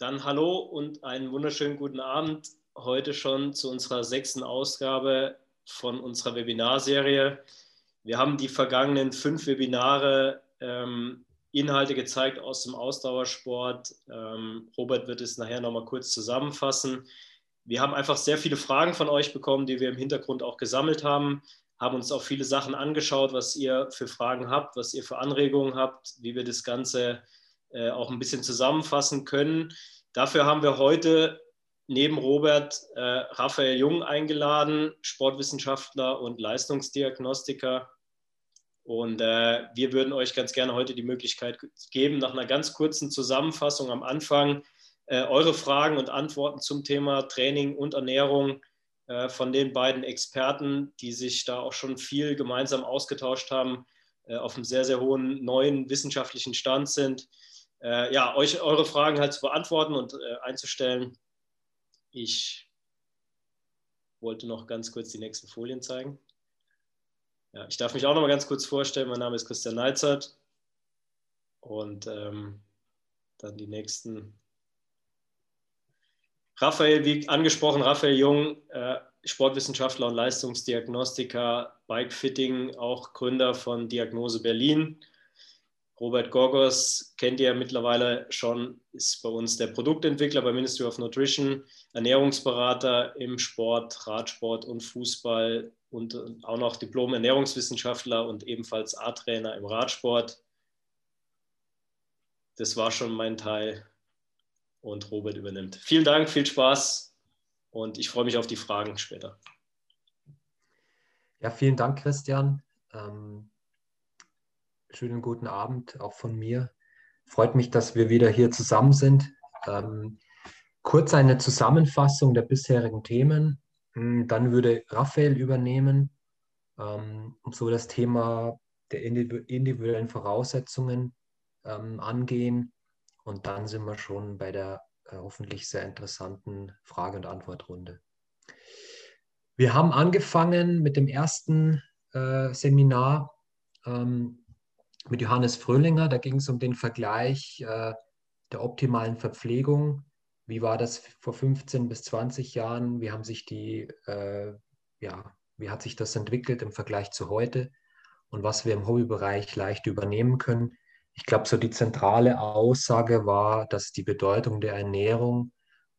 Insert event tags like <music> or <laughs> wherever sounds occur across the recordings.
Dann hallo und einen wunderschönen guten Abend. Heute schon zu unserer sechsten Ausgabe von unserer Webinarserie. Wir haben die vergangenen fünf Webinare ähm, Inhalte gezeigt aus dem Ausdauersport. Ähm, Robert wird es nachher nochmal kurz zusammenfassen. Wir haben einfach sehr viele Fragen von euch bekommen, die wir im Hintergrund auch gesammelt haben, haben uns auch viele Sachen angeschaut, was ihr für Fragen habt, was ihr für Anregungen habt, wie wir das Ganze äh, auch ein bisschen zusammenfassen können. Dafür haben wir heute neben Robert äh, Raphael Jung eingeladen, Sportwissenschaftler und Leistungsdiagnostiker. Und äh, wir würden euch ganz gerne heute die Möglichkeit geben, nach einer ganz kurzen Zusammenfassung am Anfang äh, eure Fragen und Antworten zum Thema Training und Ernährung äh, von den beiden Experten, die sich da auch schon viel gemeinsam ausgetauscht haben, äh, auf einem sehr, sehr hohen neuen wissenschaftlichen Stand sind äh, ja, euch eure Fragen halt zu beantworten und äh, einzustellen. Ich wollte noch ganz kurz die nächsten Folien zeigen. Ja, ich darf mich auch noch mal ganz kurz vorstellen. Mein Name ist Christian Neizert und ähm, dann die nächsten. Raphael, wie angesprochen, Raphael Jung, äh, Sportwissenschaftler und Leistungsdiagnostiker, Bikefitting, auch Gründer von Diagnose Berlin Robert Gorgos kennt ihr mittlerweile schon, ist bei uns der Produktentwickler bei Ministry of Nutrition, Ernährungsberater im Sport, Radsport und Fußball und auch noch Diplom-Ernährungswissenschaftler und ebenfalls A-Trainer im Radsport. Das war schon mein Teil und Robert übernimmt. Vielen Dank, viel Spaß und ich freue mich auf die Fragen später. Ja, vielen Dank, Christian. Ähm schönen guten Abend auch von mir. Freut mich, dass wir wieder hier zusammen sind. Ähm, kurz eine Zusammenfassung der bisherigen Themen. Hm, dann würde Raphael übernehmen, ähm, so das Thema der individuellen Voraussetzungen ähm, angehen. Und dann sind wir schon bei der äh, hoffentlich sehr interessanten Frage- und Antwortrunde. Wir haben angefangen mit dem ersten äh, Seminar ähm, mit Johannes Fröhlinger. Da ging es um den Vergleich äh, der optimalen Verpflegung. Wie war das vor 15 bis 20 Jahren? Wie haben sich die, äh, ja, wie hat sich das entwickelt im Vergleich zu heute? Und was wir im Hobbybereich leicht übernehmen können. Ich glaube, so die zentrale Aussage war, dass die Bedeutung der Ernährung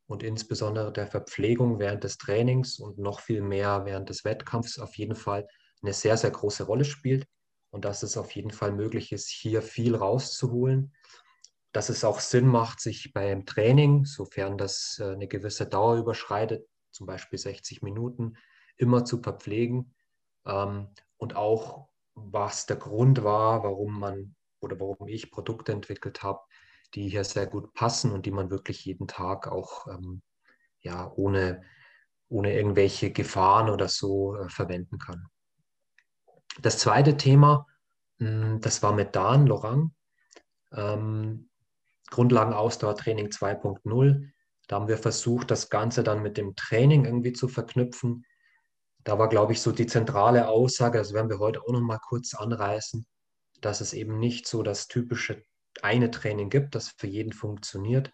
und insbesondere der Verpflegung während des Trainings und noch viel mehr während des Wettkampfs auf jeden Fall eine sehr, sehr große Rolle spielt und dass es auf jeden Fall möglich ist, hier viel rauszuholen. Dass es auch Sinn macht, sich beim Training, sofern das äh, eine gewisse Dauer überschreitet, zum Beispiel 60 Minuten, immer zu verpflegen. Ähm, und auch, was der Grund war, warum man oder warum ich Produkte entwickelt habe, die hier sehr gut passen und die man wirklich jeden Tag auch ähm, ja, ohne, ohne irgendwelche Gefahren oder so äh, verwenden kann. Das zweite Thema, hm, das war mit Dan Lorang, ähm, Grundlagenausdauertraining 2.0. Da haben wir versucht, das Ganze dann mit dem Training irgendwie zu verknüpfen. Da war, glaube ich, so die zentrale Aussage, das werden wir heute auch noch mal kurz anreißen, dass es eben nicht so das typische eine Training gibt, das für jeden funktioniert,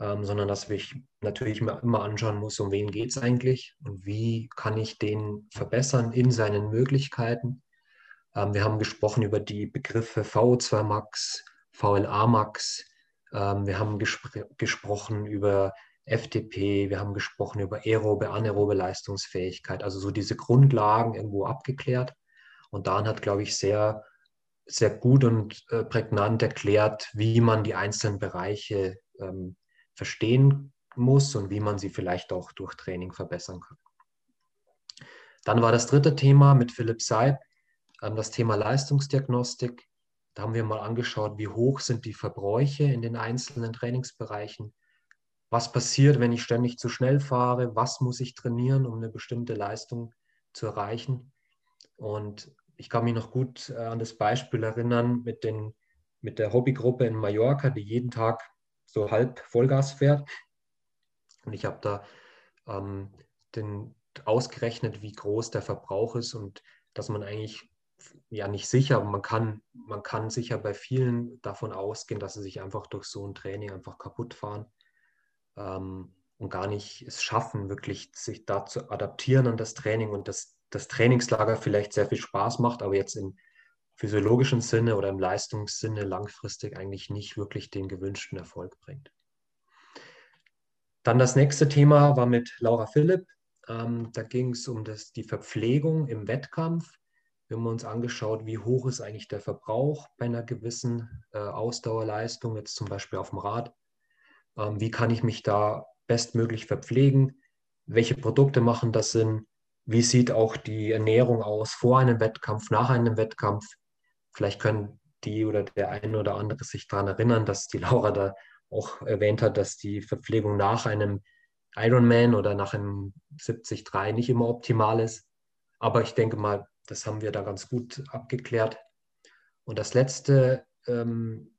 ähm, sondern dass ich natürlich immer anschauen muss, um wen geht es eigentlich und wie kann ich den verbessern in seinen Möglichkeiten wir haben gesprochen über die Begriffe VO2 Max, VLA Max. Ähm, wir haben gespr gesprochen über FDP, wir haben gesprochen über aerobe, anaerobe Leistungsfähigkeit, also so diese Grundlagen irgendwo abgeklärt. Und Dan hat, glaube ich, sehr, sehr gut und äh, prägnant erklärt, wie man die einzelnen Bereiche ähm, verstehen muss und wie man sie vielleicht auch durch Training verbessern kann. Dann war das dritte Thema mit Philipp Seib, ähm, das Thema Leistungsdiagnostik. Da haben wir mal angeschaut, wie hoch sind die Verbräuche in den einzelnen Trainingsbereichen. Was passiert, wenn ich ständig zu schnell fahre? Was muss ich trainieren, um eine bestimmte Leistung zu erreichen? Und ich kann mich noch gut äh, an das Beispiel erinnern mit, den, mit der Hobbygruppe in Mallorca, die jeden Tag so halb Vollgas fährt. Und ich habe da ähm, den, ausgerechnet, wie groß der Verbrauch ist und dass man eigentlich ja nicht sicher, man kann, man kann sicher bei vielen davon ausgehen, dass sie sich einfach durch so ein Training einfach kaputt fahren. ähm, und gar nicht es schaffen, wirklich sich da zu adaptieren an das Training und das, das Trainingslager vielleicht sehr viel Spaß macht, aber jetzt im physiologischen Sinne oder im Leistungssinne langfristig eigentlich nicht wirklich den gewünschten Erfolg bringt. Dann das nächste Thema war mit Laura Philipp. Ähm, da ging es um das, die Verpflegung im Wettkampf. Wir haben uns angeschaut, wie hoch ist eigentlich der Verbrauch bei einer gewissen äh, Ausdauerleistung, jetzt zum Beispiel auf dem Rad. Ähm, wie kann ich mich da bestmöglich verpflegen? Welche Produkte machen das Sinn? Wie sieht auch die Ernährung aus vor einem Wettkampf, nach einem Wettkampf? Vielleicht können die oder der eine oder andere sich daran erinnern, dass die Laura da auch erwähnt hat, dass die Verpflegung nach einem Ironman oder nach einem 73 nicht immer optimal ist. Aber ich denke mal, das haben wir da ganz gut abgeklärt. Und das letzte ähm,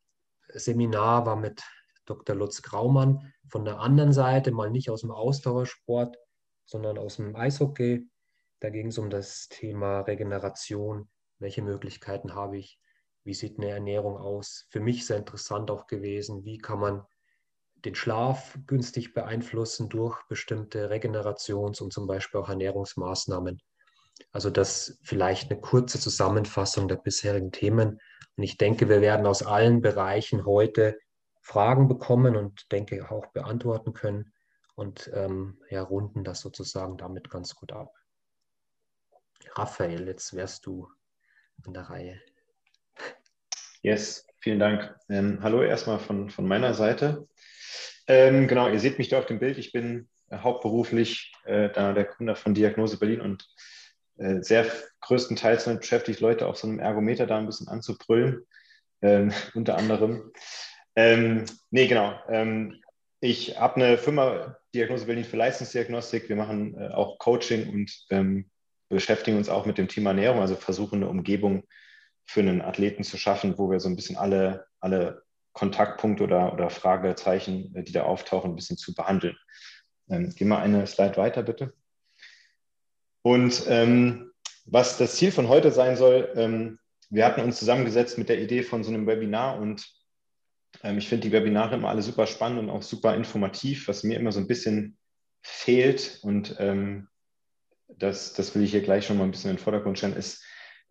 Seminar war mit Dr. Lutz Graumann von der anderen Seite, mal nicht aus dem Ausdauersport, sondern aus dem Eishockey. Da ging es um das Thema Regeneration. Welche Möglichkeiten habe ich? Wie sieht eine Ernährung aus? Für mich sehr interessant auch gewesen. Wie kann man den Schlaf günstig beeinflussen durch bestimmte Regenerations- und zum Beispiel auch Ernährungsmaßnahmen? Also das vielleicht eine kurze Zusammenfassung der bisherigen Themen. Und ich denke, wir werden aus allen Bereichen heute Fragen bekommen und denke auch beantworten können und ähm, ja, runden das sozusagen damit ganz gut ab. Raphael, jetzt wärst du an der Reihe. Yes, vielen Dank. Ähm, hallo erstmal von, von meiner Seite. Ähm, genau, ihr seht mich da auf dem Bild. Ich bin äh, hauptberuflich äh, der Gründer von Diagnose Berlin und sehr größtenteils damit beschäftigt, Leute auf so einem Ergometer da ein bisschen anzubrüllen, ähm, <laughs> unter anderem. Ähm, nee, genau. Ähm, ich habe eine Firma, Diagnose Berlin für Leistungsdiagnostik. Wir machen äh, auch Coaching und ähm, beschäftigen uns auch mit dem Thema Ernährung, also versuchen eine Umgebung für einen Athleten zu schaffen, wo wir so ein bisschen alle, alle Kontaktpunkte oder, oder Fragezeichen, äh, die da auftauchen, ein bisschen zu behandeln. Ähm, geh mal eine Slide weiter, bitte. Und ähm, was das Ziel von heute sein soll, ähm, wir hatten uns zusammengesetzt mit der Idee von so einem Webinar und ähm, ich finde die Webinare immer alle super spannend und auch super informativ, was mir immer so ein bisschen fehlt und ähm, das, das will ich hier gleich schon mal ein bisschen in den Vordergrund stellen, ist,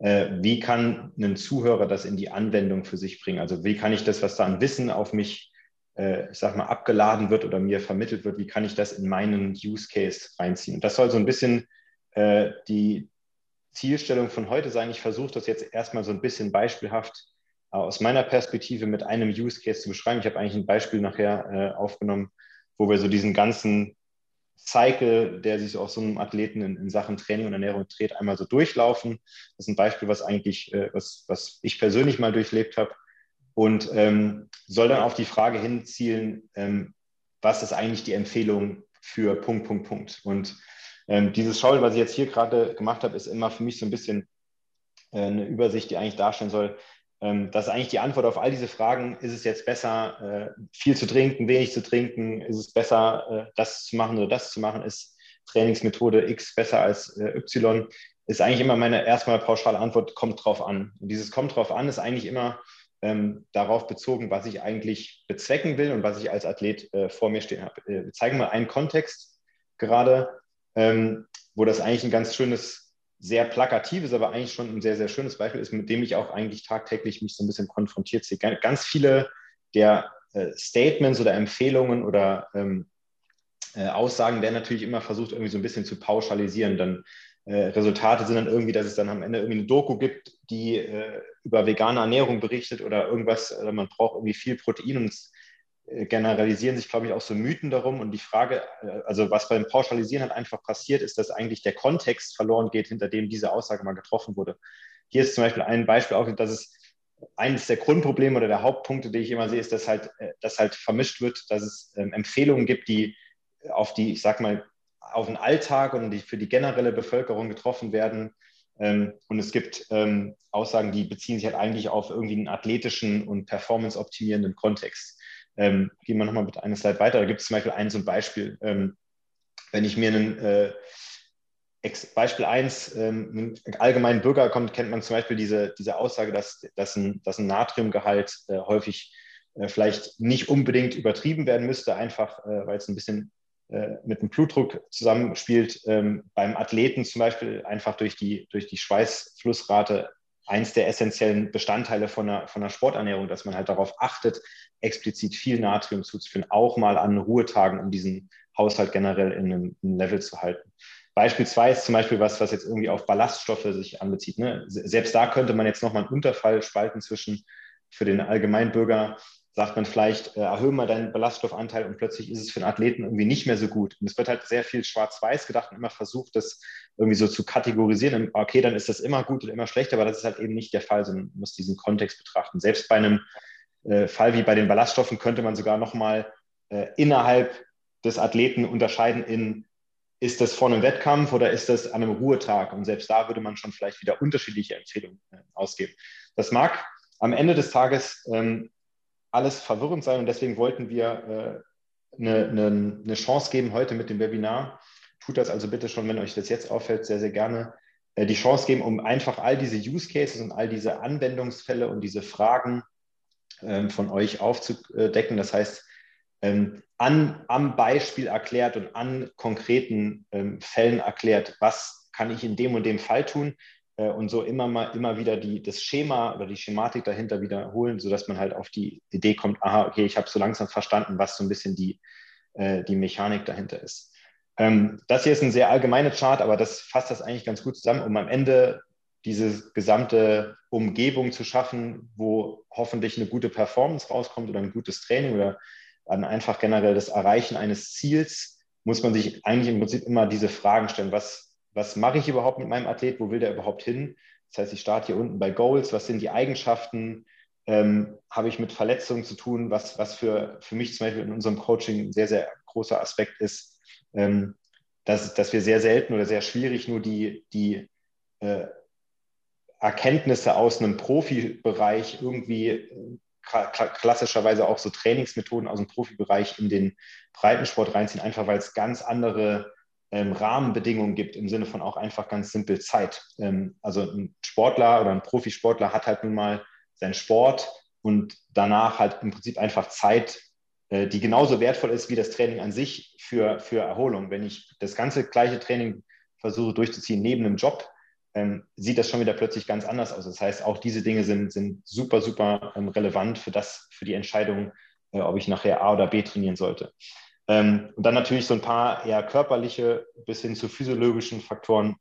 äh, wie kann ein Zuhörer das in die Anwendung für sich bringen? Also wie kann ich das, was da an Wissen auf mich, äh, ich sag mal, abgeladen wird oder mir vermittelt wird, wie kann ich das in meinen Use Case reinziehen? Und das soll so ein bisschen äh, die Zielstellung von heute sein. Ich versuche das jetzt erstmal so ein bisschen beispielhaft aus meiner Perspektive mit einem Use Case zu beschreiben. Ich habe eigentlich ein Beispiel nachher äh, aufgenommen, wo wir so diesen ganzen Cycle, der sich auf so einem Athleten in, in, Sachen Training und Ernährung dreht, einmal so durchlaufen. Das ist ein Beispiel, was eigentlich, äh, was, was ich persönlich mal durchlebt habe und ähm, soll dann auf die Frage hinzielen, ähm, was ist eigentlich die Empfehlung für Punkt, Punkt, Punkt. Und ähm, dieses Schauen, was ich jetzt hier gerade gemacht habe, ist immer für mich so ein bisschen äh, eine Übersicht, die eigentlich darstellen soll, ähm, dass eigentlich die Antwort auf all diese Fragen, ist es jetzt besser, äh, viel zu trinken, wenig zu trinken, ist es besser, äh, das zu machen oder das zu machen, ist Trainingsmethode X besser als äh, Y, ist eigentlich immer meine erstmal pauschale Antwort, kommt drauf an. Und dieses kommt drauf an ist eigentlich immer ähm, darauf bezogen, was ich eigentlich bezwecken will und was ich als Athlet äh, vor mir stehen habe. wir zeigen mal einen Kontext gerade ähm, wo das eigentlich ein ganz schönes, sehr plakatives, aber eigentlich schon ein sehr, sehr schönes Beispiel ist, mit dem ich auch eigentlich tagtäglich mich so ein bisschen konfrontiert sehe. Ganz viele der äh, Statements oder Empfehlungen oder ähm, äh, Aussagen werden natürlich immer versucht, irgendwie so ein bisschen zu pauschalisieren. Dann äh, Resultate sind dann irgendwie, dass es dann am Ende irgendwie eine Doku gibt, die äh, über vegane Ernährung berichtet oder irgendwas, man braucht irgendwie viel Protein und es generalisieren sich, glaube ich, auch so Mythen darum. Und die Frage, äh, also was beim Pauschalisieren halt einfach passiert, ist, dass eigentlich der Kontext verloren geht, hinter dem diese Aussage mal getroffen wurde. Hier ist zum Beispiel ein Beispiel auch, dass es eines der Grundprobleme oder der Hauptpunkte, die ich immer sehe, ist, dass halt, äh, dass halt vermischt wird, dass es ähm, Empfehlungen gibt, die auf die, ich sag mal, auf den Alltag und die für die generelle Bevölkerung getroffen werden. Ähm, und es gibt ähm, Aussagen, die beziehen sich halt eigentlich auf irgendwie einen athletischen und performance-optimierenden Kontext. Ähm, gehen wir nochmal mit einer Slide weiter. Da gibt es zum Beispiel ein so ein Beispiel. Ähm, wenn ich mir einen äh, Beispiel 1, ähm, allgemeinen Bürger kommt, kennt man zum Beispiel diese, diese Aussage, dass, dass, ein, dass ein Natriumgehalt äh, häufig äh, vielleicht nicht unbedingt übertrieben werden müsste, einfach äh, weil es ein bisschen äh, mit dem Blutdruck zusammenspielt. Ähm, beim Athleten zum Beispiel einfach durch die, durch die Schweißflussrate eins der essentiellen Bestandteile von einer, von einer Sporternährung, dass man halt darauf achtet, explizit viel Natrium zuzuführen, auch mal an Ruhetagen, um diesen Haushalt generell in einem, in einem Level zu halten. Beispielsweise zum Beispiel was, was jetzt irgendwie auf Ballaststoffe sich anbezieht. Ne? Selbst da könnte man jetzt nochmal einen Unterfall spalten zwischen für den Allgemeinbürger sagt man vielleicht, äh, erhöhe mal deinen Ballaststoffanteil und plötzlich ist es für einen Athleten irgendwie nicht mehr so gut. Und es wird halt sehr viel schwarz-weiß gedacht und immer versucht, das irgendwie so zu kategorisieren. Okay, dann ist das immer gut oder immer schlecht, aber das ist halt eben nicht der Fall, sondern man muss diesen Kontext betrachten. Selbst bei einem äh, Fall wie bei den Ballaststoffen könnte man sogar nochmal äh, innerhalb des Athleten unterscheiden in, ist das vor einem Wettkampf oder ist das an einem Ruhetag? Und selbst da würde man schon vielleicht wieder unterschiedliche Empfehlungen äh, ausgeben. Das mag am Ende des Tages ähm, alles verwirrend sein und deswegen wollten wir äh, eine, eine, eine, Chance geben heute mit dem Webinar. Tut das also bitte schon, wenn euch das jetzt auffällt, sehr, sehr gerne. Äh, die Chance geben, um einfach all diese Use Cases und all diese Anwendungsfälle und diese Fragen ähm, von euch aufzudecken. Das heißt, ähm, an, am Beispiel erklärt und an konkreten ähm, Fällen erklärt, was kann ich in dem und dem Fall tun, und so immer mal immer wieder die, das Schema oder die Schematik dahinter wiederholen, sodass man halt auf die Idee kommt, aha, okay, ich habe so langsam verstanden, was so ein bisschen die, äh, die Mechanik dahinter ist. Ähm, das hier ist ein sehr allgemeiner Chart, aber das fasst das eigentlich ganz gut zusammen, um am Ende diese gesamte Umgebung zu schaffen, wo hoffentlich eine gute Performance rauskommt oder ein gutes Training oder dann einfach generell das Erreichen eines Ziels, muss man sich eigentlich im Prinzip immer diese Fragen stellen, was, was mache ich überhaupt mit meinem Athlet, wo will der überhaupt hin? Das heißt, ich starte hier unten bei Goals, was sind die Eigenschaften, ähm, habe ich mit Verletzungen zu tun, was, was für, für mich zum Beispiel in unserem Coaching ein sehr, sehr großer Aspekt ist, ähm, dass, dass wir sehr selten oder sehr schwierig nur die, die äh, Erkenntnisse aus einem Profibereich irgendwie äh, klassischerweise auch so Trainingsmethoden aus dem Profibereich in den Breitensport reinziehen, einfach weil es ganz andere ähm, Rahmenbedingungen gibt, im Sinne von auch einfach ganz simpel Zeit. Ähm, also ein Sportler oder ein Profisportler hat halt nun mal seinen Sport und danach halt im Prinzip einfach Zeit, äh, die genauso wertvoll ist wie das Training an sich für, für Erholung. Wenn ich das ganze gleiche Training versuche durchzuziehen neben einem Job, ähm, sieht das schon wieder plötzlich ganz anders aus. Das heißt, auch diese Dinge sind, sind super, super ähm, relevant für das, für die Entscheidung, äh, ob ich nachher A oder B trainieren sollte. Ähm, und dann natürlich so ein paar eher körperliche bis hin zu physiologischen Faktoren,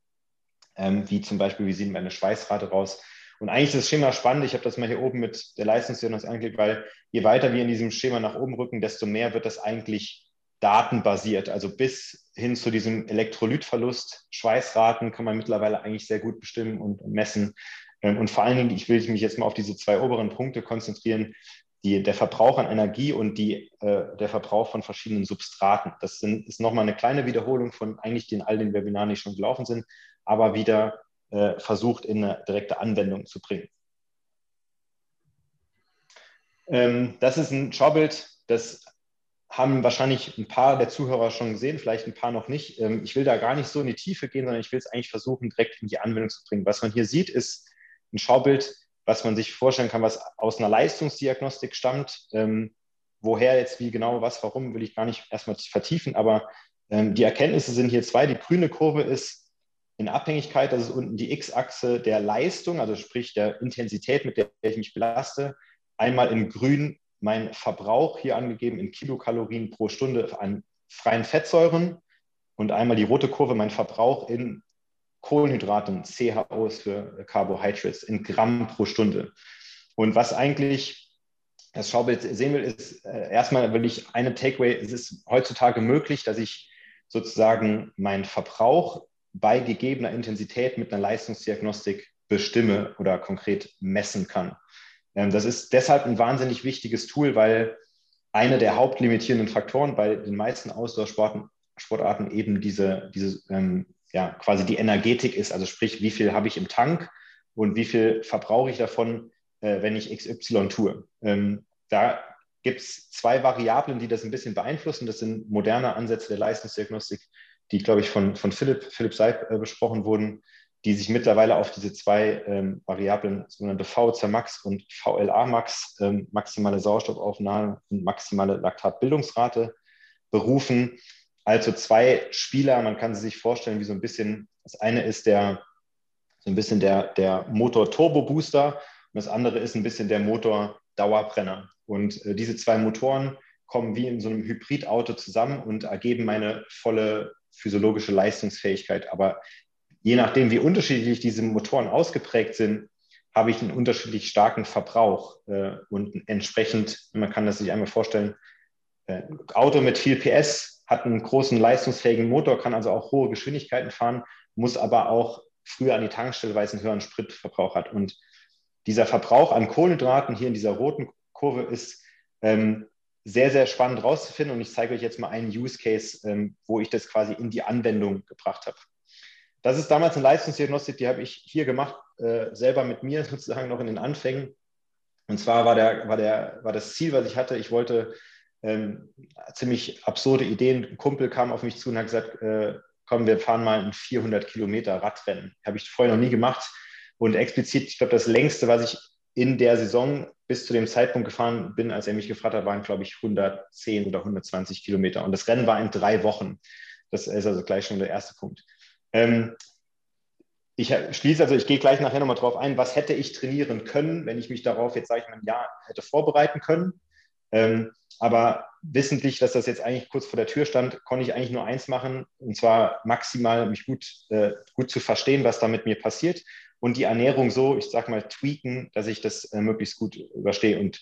ähm, wie zum Beispiel, wie sieht meine Schweißrate raus. Und eigentlich ist das Schema spannend. Ich habe das mal hier oben mit der Leistungsdiagnostik angelegt, weil je weiter wir in diesem Schema nach oben rücken, desto mehr wird das eigentlich datenbasiert. Also bis hin zu diesem Elektrolytverlust, Schweißraten kann man mittlerweile eigentlich sehr gut bestimmen und messen. Ähm, und vor allen Dingen, ich will mich jetzt mal auf diese zwei oberen Punkte konzentrieren die, der Verbrauch an Energie und die, äh, der Verbrauch von verschiedenen Substraten. Das sind, ist nochmal eine kleine Wiederholung von eigentlich den all den Webinaren, die schon gelaufen sind, aber wieder äh, versucht in eine direkte Anwendung zu bringen. Ähm, das ist ein Schaubild, das haben wahrscheinlich ein paar der Zuhörer schon gesehen, vielleicht ein paar noch nicht. Ähm, ich will da gar nicht so in die Tiefe gehen, sondern ich will es eigentlich versuchen, direkt in die Anwendung zu bringen. Was man hier sieht, ist ein Schaubild, was man sich vorstellen kann, was aus einer Leistungsdiagnostik stammt. Ähm, woher jetzt, wie genau, was, warum, will ich gar nicht erstmal vertiefen, aber ähm, die Erkenntnisse sind hier zwei. Die grüne Kurve ist in Abhängigkeit, das ist unten die X-Achse der Leistung, also sprich der Intensität, mit der ich mich belaste. Einmal in grün mein Verbrauch hier angegeben in Kilokalorien pro Stunde an freien Fettsäuren und einmal die rote Kurve mein Verbrauch in Kohlenhydraten, CHOs für Carbohydrates in Gramm pro Stunde. Und was eigentlich das Schaubild sehen will, ist äh, erstmal will ich eine Takeaway, es ist heutzutage möglich, dass ich sozusagen meinen Verbrauch bei gegebener Intensität mit einer Leistungsdiagnostik bestimme oder konkret messen kann. Ähm, das ist deshalb ein wahnsinnig wichtiges Tool, weil eine der hauptlimitierenden Faktoren bei den meisten Ausdauersportarten Sportarten eben diese, diese ähm, ja, quasi die Energetik ist, also sprich, wie viel habe ich im Tank und wie viel verbrauche ich davon, äh, wenn ich XY tue. Ähm, da gibt es zwei Variablen, die das ein bisschen beeinflussen. Das sind moderne Ansätze der Leistungsdiagnostik, die, glaube ich, von, von Philipp, Philipp Seib äh, besprochen wurden, die sich mittlerweile auf diese zwei ähm, Variablen, sogenannte VZ Max und VLA Max, ähm, maximale Sauerstoffaufnahme und maximale Laktatbildungsrate, berufen. Also zwei Spieler, man kann sie sich vorstellen, wie so ein bisschen, das eine ist der, so ein bisschen der, der Motor-Turbo-Booster und das andere ist ein bisschen der Motor-Dauerbrenner. Und äh, diese zwei Motoren kommen wie in so einem Hybridauto zusammen und ergeben meine volle physiologische Leistungsfähigkeit. Aber je nachdem, wie unterschiedlich diese Motoren ausgeprägt sind, habe ich einen unterschiedlich starken Verbrauch äh, und entsprechend, man kann das sich einmal vorstellen, äh, Auto mit viel PS hat einen großen leistungsfähigen Motor, kann also auch hohe Geschwindigkeiten fahren, muss aber auch früher an die Tankstelle, weil es einen höheren Spritverbrauch hat. Und dieser Verbrauch an Kohlenhydraten hier in dieser roten Kurve ist ähm, sehr, sehr spannend rauszufinden. Und ich zeige euch jetzt mal einen Use Case, ähm, wo ich das quasi in die Anwendung gebracht habe. Das ist damals eine Leistungsdiagnostik, die habe ich hier gemacht, äh, selber mit mir <laughs> sozusagen noch in den Anfängen. Und zwar war, der, war, der, war das Ziel, was ich hatte, ich wollte ähm, ziemlich absurde Ideen. Ein Kumpel kam auf mich zu und hat gesagt, äh, komm, wir fahren mal ein 400 Kilometer Radrennen. Habe ich vorher noch nie gemacht. Und explizit, ich glaube, das längste, was ich in der Saison bis zu dem Zeitpunkt gefahren bin, als er mich gefragt hat, waren, glaube ich, 110 oder 120 Kilometer. Und das Rennen war in drei Wochen. Das ist also gleich schon der erste Punkt. Ähm, ich schließe, also ich gehe gleich nachher nochmal drauf ein, was hätte ich trainieren können, wenn ich mich darauf jetzt, sage ich mal, ein Jahr hätte vorbereiten können. Ähm, aber wissentlich, dass das jetzt eigentlich kurz vor der Tür stand, konnte ich eigentlich nur eins machen, und zwar maximal mich gut, äh, gut zu verstehen, was da mit mir passiert und die Ernährung so, ich sage mal, tweaken, dass ich das äh, möglichst gut überstehe. Und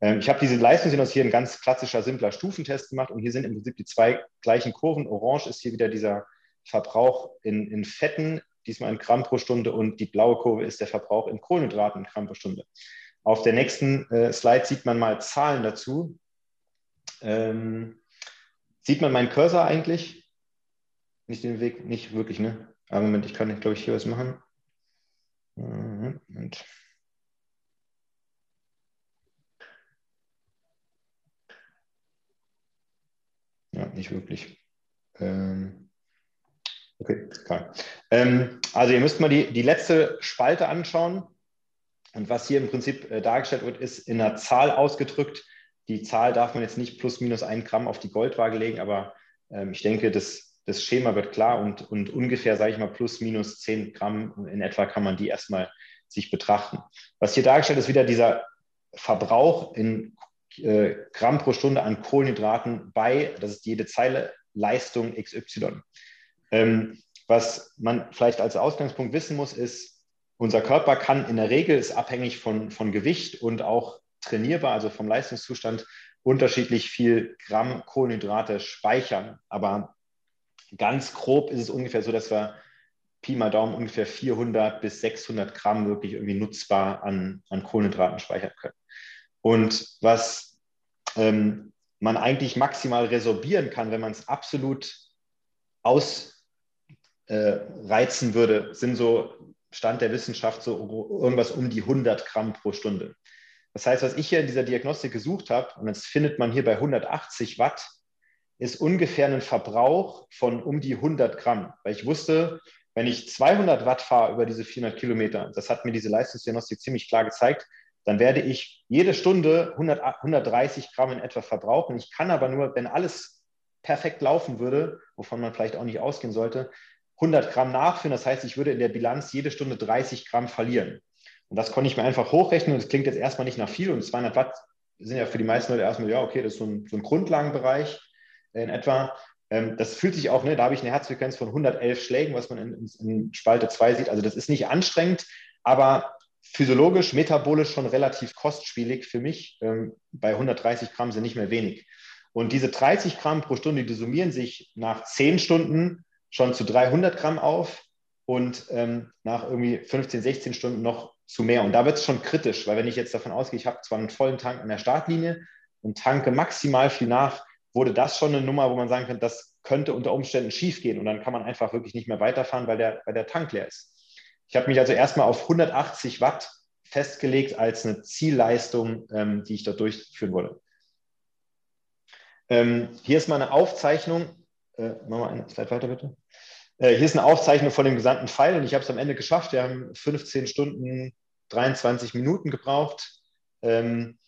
ähm, ich habe diese Leistungsdiagnostik hier ein ganz klassischer, simpler Stufentest gemacht und hier sind im Prinzip die zwei gleichen Kurven. Orange ist hier wieder dieser Verbrauch in, in Fetten, diesmal in Gramm pro Stunde, und die blaue Kurve ist der Verbrauch in Kohlenhydraten in Gramm pro Stunde. Auf der nächsten äh, Slide sieht man mal Zahlen dazu. Ähm, sieht man meinen Cursor eigentlich? Nicht den Weg, nicht wirklich, ne? Aber Moment, ich kann, glaube ich, hier was machen. Und ja, nicht wirklich. Ähm, Okay, klar. Ähm, also ihr müsst mal die, die letzte Spalte anschauen. Und was hier im Prinzip äh, dargestellt wird, ist in einer Zahl ausgedrückt. Die Zahl darf man jetzt nicht plus minus ein Gramm auf die Goldwaage legen, aber ähm, ich denke, das, das Schema wird klar und, und ungefähr, sage ich mal, plus minus zehn Gramm in etwa kann man die erstmal sich betrachten. Was hier dargestellt ist, wieder dieser Verbrauch in äh, Gramm pro Stunde an Kohlenhydraten bei, das ist jede Zeile, Leistung XY. Ähm, was man vielleicht als Ausgangspunkt wissen muss, ist, unser Körper kann in der Regel, ist abhängig von, von Gewicht und auch trainierbar, also vom Leistungszustand, unterschiedlich viel Gramm Kohlenhydrate speichern. Aber ganz grob ist es ungefähr so, dass wir Pi mal Daumen ungefähr 400 bis 600 Gramm wirklich irgendwie nutzbar an, an Kohlenhydraten speichern können. Und was ähm, man eigentlich maximal resorbieren kann, wenn man es absolut aus, äh, würde, sind so Stand der Wissenschaft so irgendwas um die 100 Gramm pro Stunde. Das heißt, was ich hier in dieser Diagnostik gesucht habe, und das findet man hier bei 180 Watt, ist ungefähr ein Verbrauch von um die 100 Gramm. Weil ich wusste, wenn ich 200 Watt fahre über diese 400 Kilometer, das hat mir diese Leistungsdiagnostik ziemlich klar gezeigt, dann werde ich jede Stunde 100, 130 Gramm in etwa verbrauchen. Ich kann aber nur, wenn alles perfekt laufen würde, wovon man vielleicht auch nicht ausgehen sollte, 100 Gramm nachführen. Das heißt, ich würde in der Bilanz jede Stunde 30 Gramm verlieren. Und das konnte ich mir einfach hochrechnen und es klingt jetzt erstmal nicht nach viel und 200 Watt sind ja für die meisten Leute erstmal, ja, okay, das ist so ein, so ein Grundlagenbereich in etwa. Ähm, das fühlt sich auch, ne, da habe ich eine Herzfrequenz von 111 Schlägen, was man in, in Spalte 2 sieht. Also das ist nicht anstrengend, aber physiologisch, metabolisch schon relativ kostspielig für mich. Ähm, bei 130 Gramm sind nicht mehr wenig. Und diese 30 Gramm pro Stunde, die summieren sich nach 10 Stunden schon zu 300 Gramm auf und ähm, nach irgendwie 15, 16 Stunden noch zu mehr. Und da wird es schon kritisch, weil wenn ich jetzt davon ausgehe, ich habe zwar einen vollen Tank an der Startlinie und tanke maximal viel nach, wurde das schon eine Nummer, wo man sagen könnte, das könnte unter Umständen schiefgehen und dann kann man einfach wirklich nicht mehr weiterfahren, weil der, weil der Tank leer ist. Ich habe mich also erstmal auf 180 Watt festgelegt als eine Zielleistung, ähm, die ich da durchführen wollte. Ähm, hier ist mal eine Aufzeichnung. Äh, machen wir eine Slide weiter, bitte. Äh, hier ist eine Aufzeichnung von dem gesamten Pfeil und ich habe es am Ende geschafft. Wir haben 15 Stunden 23 Minuten gebraucht. Ähm,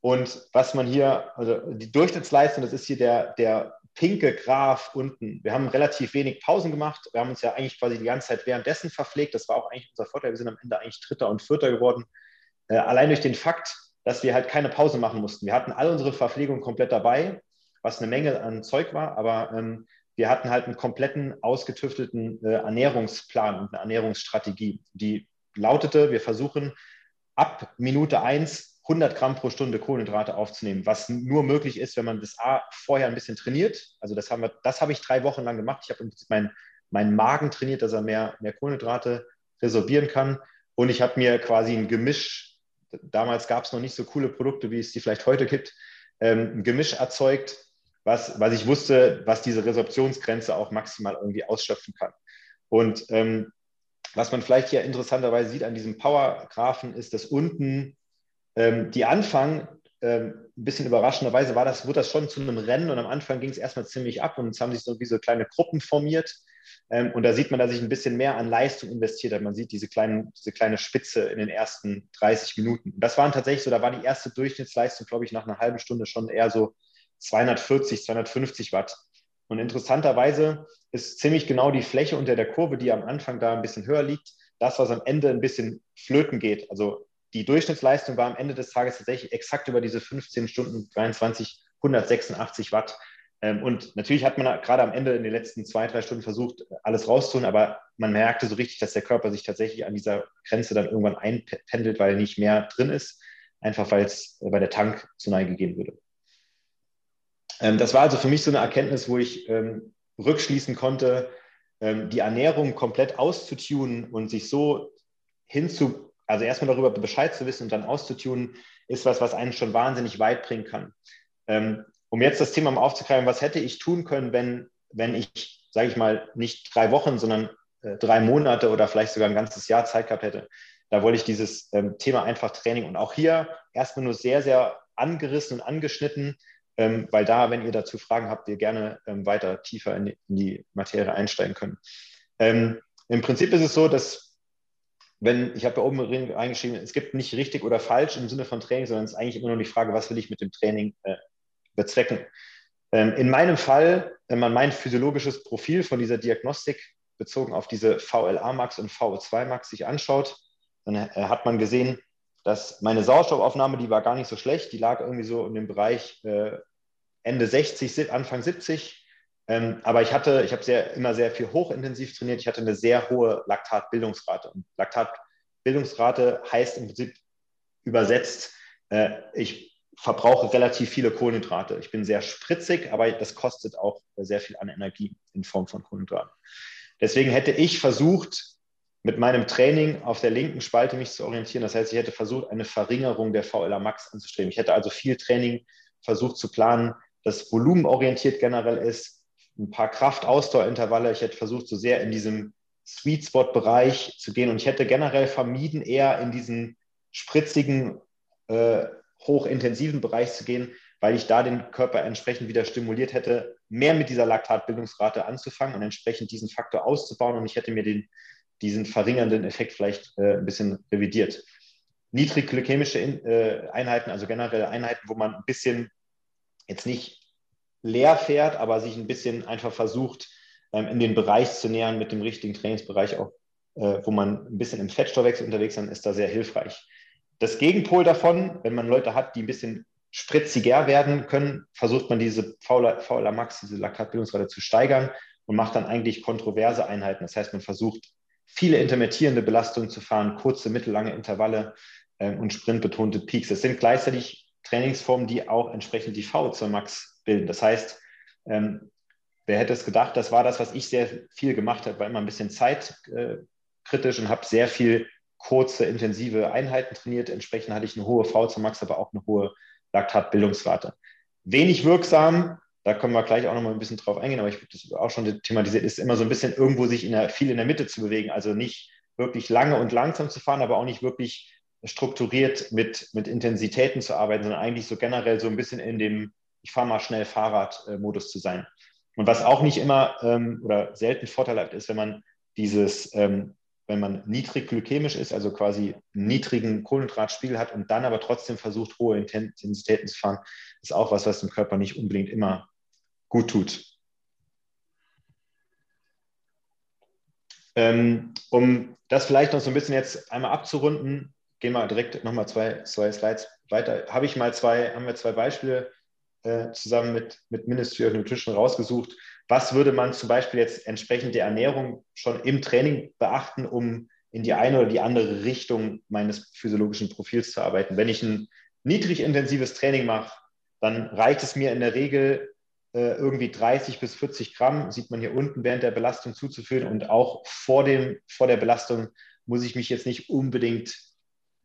und was man hier, also die Durchschnittsleistung, das ist hier der, der pinke Graph unten. Wir haben relativ wenig Pausen gemacht. Wir haben uns ja eigentlich quasi die ganze Zeit währenddessen verpflegt. Das war auch eigentlich unser Vorteil. Wir sind am Ende eigentlich Dritter und Vierter geworden. Äh, allein durch den Fakt, dass wir halt keine Pause machen mussten. Wir hatten all unsere Verpflegung komplett dabei, was eine Menge an Zeug war, aber ähm, wir hatten halt einen kompletten, ausgetüftelten äh, Ernährungsplan und eine Ernährungsstrategie, die lautete, wir versuchen ab Minute 1 100 Gramm pro Stunde Kohlenhydrate aufzunehmen, was nur möglich ist, wenn man das A vorher ein bisschen trainiert. Also das haben wir, das habe ich drei Wochen lang gemacht. Ich habe meinen mein Magen trainiert, dass er mehr, mehr Kohlenhydrate resorbieren kann. Und ich habe mir quasi ein Gemisch, damals gab es noch nicht so coole Produkte, wie es die vielleicht heute gibt, ähm, ein Gemisch erzeugt, was, was ich wusste, was diese Resorptionsgrenze auch maximal irgendwie ausschöpfen kann. Und ähm, was man vielleicht hier interessanterweise sieht an diesem Power-Graphen, ist, dass unten ähm, die Anfang, ähm, ein bisschen überraschenderweise, war das, wurde das schon zu einem Rennen und am Anfang ging es erstmal ziemlich ab und es haben sich so wie so kleine Gruppen formiert. Ähm, und da sieht man, dass ich ein bisschen mehr an Leistung investiert habe. Man sieht diese, kleinen, diese kleine Spitze in den ersten 30 Minuten. Das waren tatsächlich so, da war die erste Durchschnittsleistung, glaube ich, nach einer halben Stunde schon eher so 240, 250 Watt. Und interessanterweise ist ziemlich genau die Fläche unter der Kurve, die am Anfang da ein bisschen höher liegt, das, was am Ende ein bisschen flöten geht. Also die Durchschnittsleistung war am Ende des Tages tatsächlich exakt über diese 15 Stunden 23, 186 Watt. Ähm, und natürlich hat man gerade am Ende in den letzten zwei, drei Stunden versucht, alles rauszuholen, aber man merkte so richtig, dass der Körper sich tatsächlich an dieser Grenze dann irgendwann einpendelt, weil nicht mehr drin ist, einfach weil es bei der Tank zu Neige gehen würde. Ähm, das war also für mich so eine Erkenntnis, wo ich ähm, rückschließen konnte, die Ernährung komplett auszutunen und sich so hinzu also erstmal darüber Bescheid zu wissen und dann auszutunen, ist was, was einen schon wahnsinnig weit bringen kann. Ähm, um jetzt das Thema mal aufzugreifen, was hätte ich tun können, wenn, wenn ich, sage ich mal, nicht drei Wochen, sondern äh, drei Monate oder vielleicht sogar ein ganzes Jahr Zeit gehabt hätte. Da wollte ich dieses ähm, Thema einfach Training und auch hier erstmal nur sehr, sehr angerissen und angeschnitten, ähm, weil da, wenn ihr dazu Fragen habt, ihr gerne ähm, weiter tiefer in die, in die, Materie einsteigen können. Ähm, Im Prinzip ist es so, dass wenn, ich habe da oben reingeschrieben, es gibt nicht richtig oder falsch im Sinne von Training, sondern es ist eigentlich immer nur die Frage, was will ich mit dem Training äh, bezwecken. Ähm, in meinem Fall, wenn man mein physiologisches Profil von dieser Diagnostik bezogen auf diese VLA-Max und VO2-Max sich anschaut, dann äh, hat man gesehen, dass meine Sauerstoffaufnahme, die war gar nicht so schlecht, die lag irgendwie so in dem Bereich äh, Ende 60, Anfang 70. Ähm, aber ich hatte, ich habe sehr, immer sehr viel hochintensiv trainiert. Ich hatte eine sehr hohe Laktatbildungsrate. Und Laktatbildungsrate heißt im Prinzip übersetzt, äh, ich verbrauche relativ viele Kohlenhydrate. Ich bin sehr spritzig, aber das kostet auch sehr viel an Energie in Form von Kohlenhydraten. Deswegen hätte ich versucht, mit meinem Training auf der linken Spalte mich zu orientieren. Das heißt, ich hätte versucht, eine Verringerung der VLA Max anzustreben. Ich hätte also viel Training versucht zu planen, das volumenorientiert generell ist, ein paar Kraft-Ausdauerintervalle. Ich hätte versucht, so sehr in diesem Sweet Spot-Bereich zu gehen und ich hätte generell vermieden, eher in diesen spritzigen, äh, hochintensiven Bereich zu gehen, weil ich da den Körper entsprechend wieder stimuliert hätte, mehr mit dieser Laktatbildungsrate anzufangen und entsprechend diesen Faktor auszubauen und ich hätte mir den, diesen verringernden Effekt vielleicht äh, ein bisschen revidiert. Niedrigglykämische äh, Einheiten, also generell Einheiten, wo man ein bisschen jetzt nicht leer fährt, aber sich ein bisschen einfach versucht, ähm, in den Bereich zu nähern mit dem richtigen Trainingsbereich auch, äh, wo man ein bisschen im Fettstoffwechsel unterwegs ist, ist da sehr hilfreich. Das Gegenpol davon, wenn man Leute hat, die ein bisschen spritziger werden können, versucht man diese VLA Max, diese Laktatbildungsrate zu steigern und macht dann eigentlich kontroverse Einheiten. Das heißt, man versucht viele intermittierende Belastungen zu fahren, kurze, mittellange Intervalle ähm, und sprintbetonte Peaks. Das sind gleichzeitig Trainingsformen, die auch entsprechend die V zur Max bilden. Das heißt, ähm, wer hätte es gedacht, das war das, was ich sehr viel gemacht habe, war immer ein bisschen zeitkritisch und habe sehr viel kurze, intensive Einheiten trainiert. Entsprechend hatte ich eine hohe V zum Max, aber auch eine hohe Laktatbildungsrate. Wenig wirksam, da können wir gleich auch noch mal ein bisschen drauf eingehen, aber ich habe das auch schon thematisiert, ist immer so ein bisschen irgendwo sich in der, viel in der Mitte zu bewegen. Also nicht wirklich lange und langsam zu fahren, aber auch nicht wirklich strukturiert mit, mit Intensitäten zu arbeiten, sondern eigentlich so generell so ein bisschen in dem ich fahre mal schnell Fahrrad-Modus zu sein. Und was auch nicht immer ähm, oder selten vorteilhaft ist, wenn man dieses, ähm, wenn man niedrig glykämisch ist, also quasi niedrigen Kohlenhydratspiegel hat und dann aber trotzdem versucht, hohe Intensitäten zu fahren, ist auch was, was dem Körper nicht unbedingt immer gut tut. Ähm, um das vielleicht noch so ein bisschen jetzt einmal abzurunden, gehen wir direkt nochmal zwei, zwei Slides weiter. Habe ich mal zwei, haben wir zwei Beispiele äh, zusammen mit, mit Ministry of Nutrition rausgesucht. Was würde man zum Beispiel jetzt entsprechend der Ernährung schon im Training beachten, um in die eine oder die andere Richtung meines physiologischen Profils zu arbeiten? Wenn ich ein niedrig intensives Training mache, dann reicht es mir in der Regel äh, irgendwie 30 bis 40 Gramm, sieht man hier unten, während der Belastung zuzuführen. Und auch vor, dem, vor der Belastung muss ich mich jetzt nicht unbedingt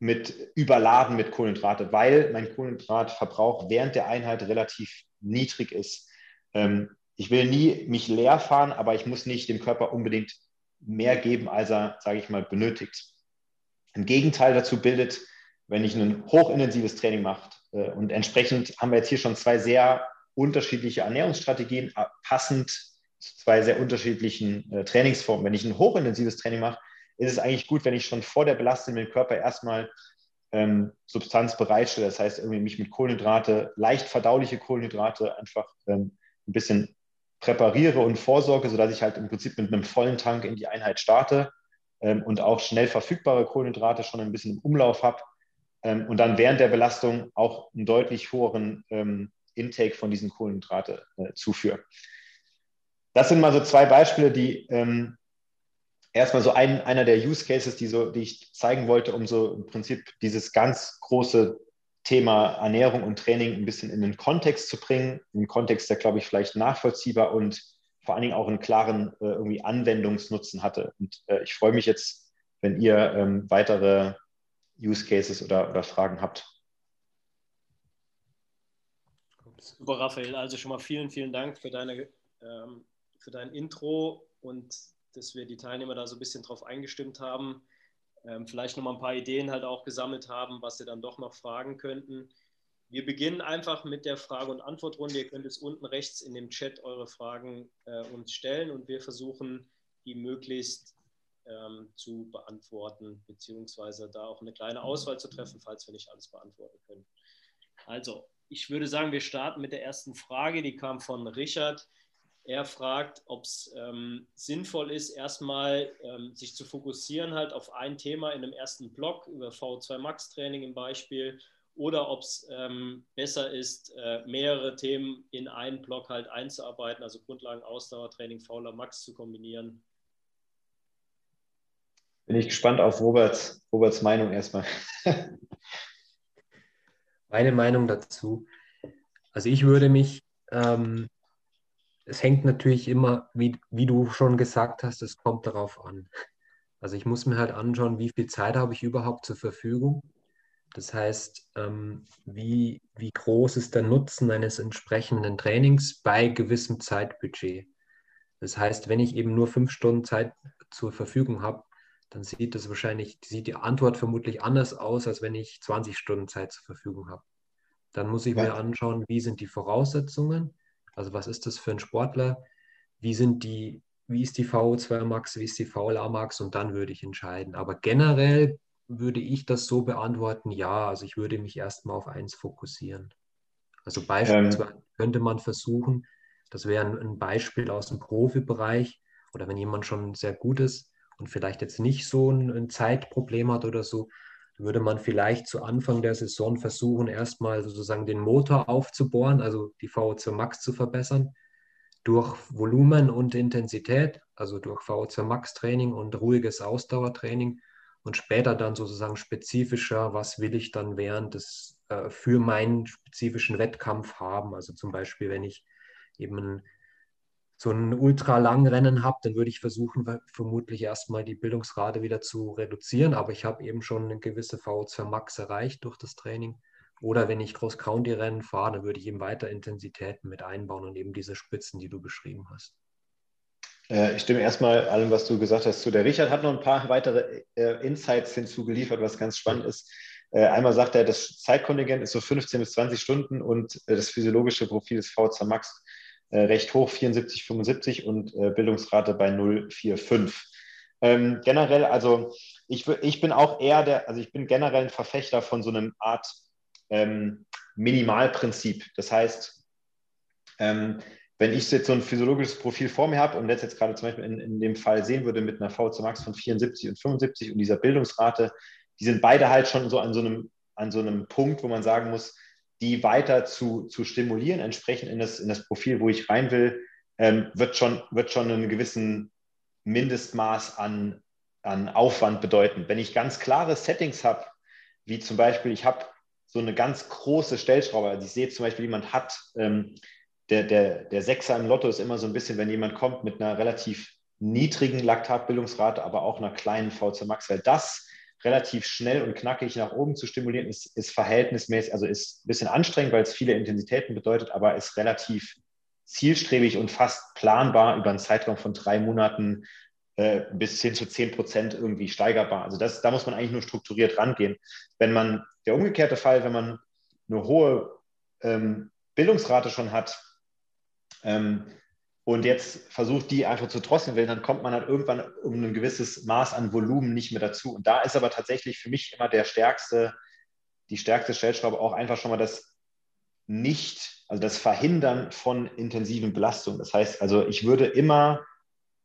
mit überladen mit Kohlenhydrate, weil mein Kohlenhydratverbrauch während der Einheit relativ niedrig ist. Ähm, ich will nie mich leer fahren, aber ich muss nicht dem Körper unbedingt mehr geben, als er, sage ich mal, benötigt. Ein Gegenteil dazu bildet, wenn ich ein hochintensives Training mache. Äh, und entsprechend haben wir jetzt hier schon zwei sehr unterschiedliche Ernährungsstrategien, äh, passend zu zwei sehr unterschiedlichen äh, Trainingsformen. Wenn ich ein hochintensives Training mache, ist es eigentlich gut, wenn ich schon vor der Belastung den Körper erstmal ähm, Substanz bereitstelle. Das heißt, irgendwie mich mit Kohlenhydrate, leicht verdauliche Kohlenhydrate einfach ähm, ein bisschen präpariere und vorsorge, sodass ich halt im Prinzip mit einem vollen Tank in die Einheit starte ähm, und auch schnell verfügbare Kohlenhydrate schon ein bisschen im Umlauf habe ähm, und dann während der Belastung auch einen deutlich höheren ähm, Intake von diesen Kohlenhydrate äh, zuführe. Das sind mal so zwei Beispiele, die ähm, erstmal so ein, einer der Use Cases, die, so, die ich zeigen wollte, um so im Prinzip dieses ganz große Thema Ernährung und Training ein bisschen in den Kontext zu bringen. Einen Kontext, der, glaube ich, vielleicht nachvollziehbar und vor allen Dingen auch einen klaren äh, irgendwie Anwendungsnutzen hatte. Und äh, ich freue mich jetzt, wenn ihr ähm, weitere Use Cases oder, oder Fragen habt. Super, Raphael. Also schon mal vielen, vielen Dank für, deine, ähm, für dein Intro und dass wir die Teilnehmer da so ein bisschen drauf eingestimmt haben. Ähm, vielleicht noch mal ein paar Ideen halt auch gesammelt haben, was sie dann doch noch fragen könnten. Wir beginnen einfach mit der Frage- und Antwortrunde. Ihr könnt es unten rechts in dem Chat eure Fragen äh, uns stellen und wir versuchen, die möglichst ähm, zu beantworten, beziehungsweise da auch eine kleine Auswahl zu treffen, falls wir nicht alles beantworten können. Also, ich würde sagen, wir starten mit der ersten Frage. Die kam von Richard. Er fragt, ob es ähm, sinnvoll ist, erstmal ähm, sich zu fokussieren halt auf ein Thema in einem ersten Block über V2 Max Training im Beispiel oder ob es ähm, besser ist, äh, mehrere Themen in einen Block halt einzuarbeiten, also Grundlagen Ausdauertraining, Fauler Max zu kombinieren. Bin ich gespannt auf Roberts, Roberts Meinung erstmal. <laughs> Meine Meinung dazu. Also ich würde mich ähm, es hängt natürlich immer, wie, wie du schon gesagt hast, es kommt darauf an. Also ich muss mir halt anschauen, wie viel Zeit habe ich überhaupt zur Verfügung. Das heißt, ähm, wie, wie groß ist der Nutzen eines entsprechenden Trainings bei gewissem Zeitbudget. Das heißt, wenn ich eben nur fünf Stunden Zeit zur Verfügung habe, dann sieht das wahrscheinlich, sieht die Antwort vermutlich anders aus, als wenn ich 20 Stunden Zeit zur Verfügung habe. Dann muss ich ja. mir anschauen, wie sind die Voraussetzungen, also was ist das für ein Sportler? Wie sind die, wie ist die VO2 Max, wie ist die VLA Max? Und dann würde ich entscheiden. Aber generell würde ich das so beantworten, ja, also ich würde mich erstmal auf eins fokussieren. Also beispielsweise ähm. könnte man versuchen, das wäre ein Beispiel aus dem Profibereich oder wenn jemand schon sehr gut ist und vielleicht jetzt nicht so ein, ein Zeitproblem hat oder so, würde man vielleicht zu Anfang der Saison versuchen, erstmal sozusagen den Motor aufzubohren, also die VO2 Max zu verbessern, durch Volumen und Intensität, also durch VO2 Max Training und ruhiges Ausdauertraining und später dann sozusagen spezifischer, was will ich dann während des, äh, für meinen spezifischen Wettkampf haben. Also zum Beispiel, wenn ich eben so ein Ultralang-Rennen habe, dann würde ich versuchen, vermutlich erstmal die Bildungsrate wieder zu reduzieren. Aber ich habe eben schon eine gewisse VO2 Max erreicht durch das Training. Oder wenn ich Cross-County-Rennen fahre, dann würde ich eben weiter Intensitäten mit einbauen und eben diese Spitzen, die du beschrieben hast. Äh, ich stimme erstmal allem, was du gesagt hast, zu. Der Richard hat noch ein paar weitere äh, Insights hinzugeliefert, was ganz spannend ist. Äh, einmal sagt er, das Zeitkontingent ist so 15 bis 20 Stunden und das physiologische Profil des VO2 Max äh, recht hoch, 74, 75 und äh, Bildungsrate bei 0,45. Ähm, generell, also ich, ich bin auch eher der, also ich bin generell ein Verfechter von so einem Art ähm, Minimalprinzip. Das heißt, ähm, wenn ich jetzt so ein physiologisches Profil vor mir habe und das jetzt gerade zum Beispiel in, in dem Fall sehen würde mit einer VC Max von 74 und 75 und dieser Bildungsrate, die sind beide halt schon so an so einem, an so einem Punkt, wo man sagen muss, die weiter zu, zu stimulieren, entsprechend in das, in das Profil, wo ich rein will, ähm, wird, schon, wird schon einen gewissen Mindestmaß an, an Aufwand bedeuten. Wenn ich ganz klare Settings habe, wie zum Beispiel, ich habe so eine ganz große Stellschraube, also ich sehe zum Beispiel, jemand hat, ähm, der, der, der Sechser im Lotto ist immer so ein bisschen, wenn jemand kommt mit einer relativ niedrigen Laktatbildungsrate, aber auch einer kleinen VC Max, weil das relativ schnell und knackig nach oben zu stimulieren, ist, ist verhältnismäßig, also ist ein bisschen anstrengend, weil es viele Intensitäten bedeutet, aber ist relativ zielstrebig und fast planbar über einen Zeitraum von drei Monaten äh, bis hin zu 10 Prozent irgendwie steigerbar. Also das, da muss man eigentlich nur strukturiert rangehen. Wenn man, der umgekehrte Fall, wenn man eine hohe ähm, Bildungsrate schon hat ähm, und jetzt versucht, die einfach zu drosseln will, dann kommt man halt irgendwann um ein gewisses Maß an Volumen nicht mehr dazu. Und da ist aber tatsächlich für mich immer der stärkste, die stärkste Stellschraube auch einfach schon mal das nicht, also das Verhindern von intensiven Belastungen. Das heißt, also ich würde immer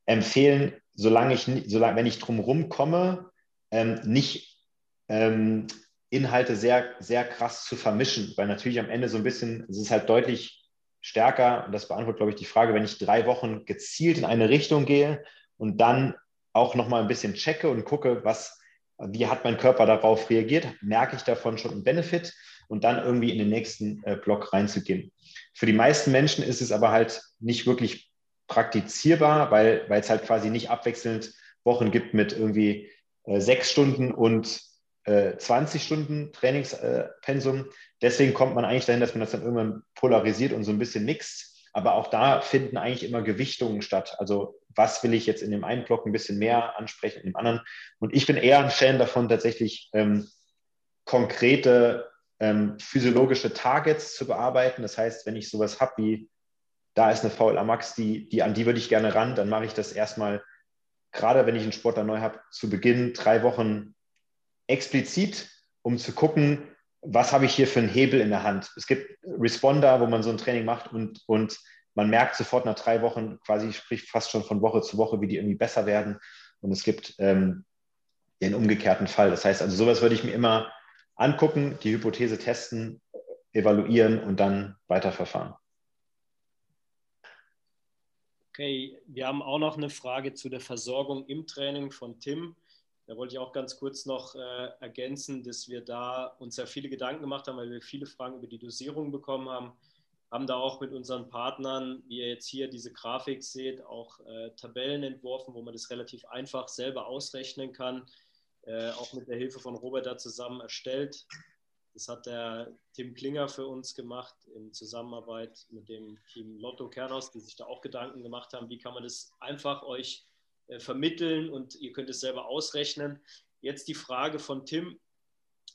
empfehlen, solange ich, solange, wenn ich drumherum komme, ähm, nicht ähm, Inhalte sehr, sehr krass zu vermischen, weil natürlich am Ende so ein bisschen, es ist halt deutlich stärker, und das beantwortet, glaube ich, die Frage, wenn ich drei Wochen gezielt in eine Richtung gehe und dann auch nochmal ein bisschen checke und gucke, was, wie hat mein Körper darauf reagiert, merke ich davon schon einen Benefit und dann irgendwie in den nächsten äh, Block reinzugehen. Für die meisten Menschen ist es aber halt nicht wirklich praktizierbar, weil, es halt quasi nicht abwechselnd Wochen gibt mit irgendwie äh, sechs Stunden und 20 äh, Stunden Trainingspensum. Deswegen kommt man eigentlich dahin, dass man das dann irgendwann polarisiert und so ein bisschen mixt. Aber auch da finden eigentlich immer Gewichtungen statt. Also was will ich jetzt in dem einen Block ein bisschen mehr ansprechen, in dem anderen. Und ich bin eher ein Fan davon, tatsächlich ähm, konkrete ähm, physiologische Targets zu bearbeiten. Das heißt, wenn ich sowas habe wie, da ist eine VLA Max, die, die, an die würde ich gerne ran, dann mache ich das erstmal, gerade wenn ich einen Sportler neu habe, zu Beginn drei Wochen explizit, um zu gucken, was habe ich hier für einen Hebel in der Hand. Es gibt Responder, wo man so ein Training macht und, und man merkt sofort nach drei Wochen, quasi spricht fast schon von Woche zu Woche, wie die irgendwie besser werden. Und es gibt ähm, den umgekehrten Fall. Das heißt also, sowas würde ich mir immer angucken, die Hypothese testen, evaluieren und dann weiterverfahren. Okay, wir haben auch noch eine Frage zu der Versorgung im Training von Tim. Da wollte ich auch ganz kurz noch äh, ergänzen, dass wir da uns ja viele Gedanken gemacht haben, weil wir viele Fragen über die Dosierung bekommen haben. Haben da auch mit unseren Partnern, wie ihr jetzt hier diese Grafik seht, auch äh, Tabellen entworfen, wo man das relativ einfach selber ausrechnen kann. Äh, auch mit der Hilfe von Robert da zusammen erstellt. Das hat der Tim Klinger für uns gemacht in Zusammenarbeit mit dem Team Lotto Kernhaus, die sich da auch Gedanken gemacht haben, wie kann man das einfach euch äh, vermitteln und ihr könnt es selber ausrechnen. Jetzt die Frage von Tim.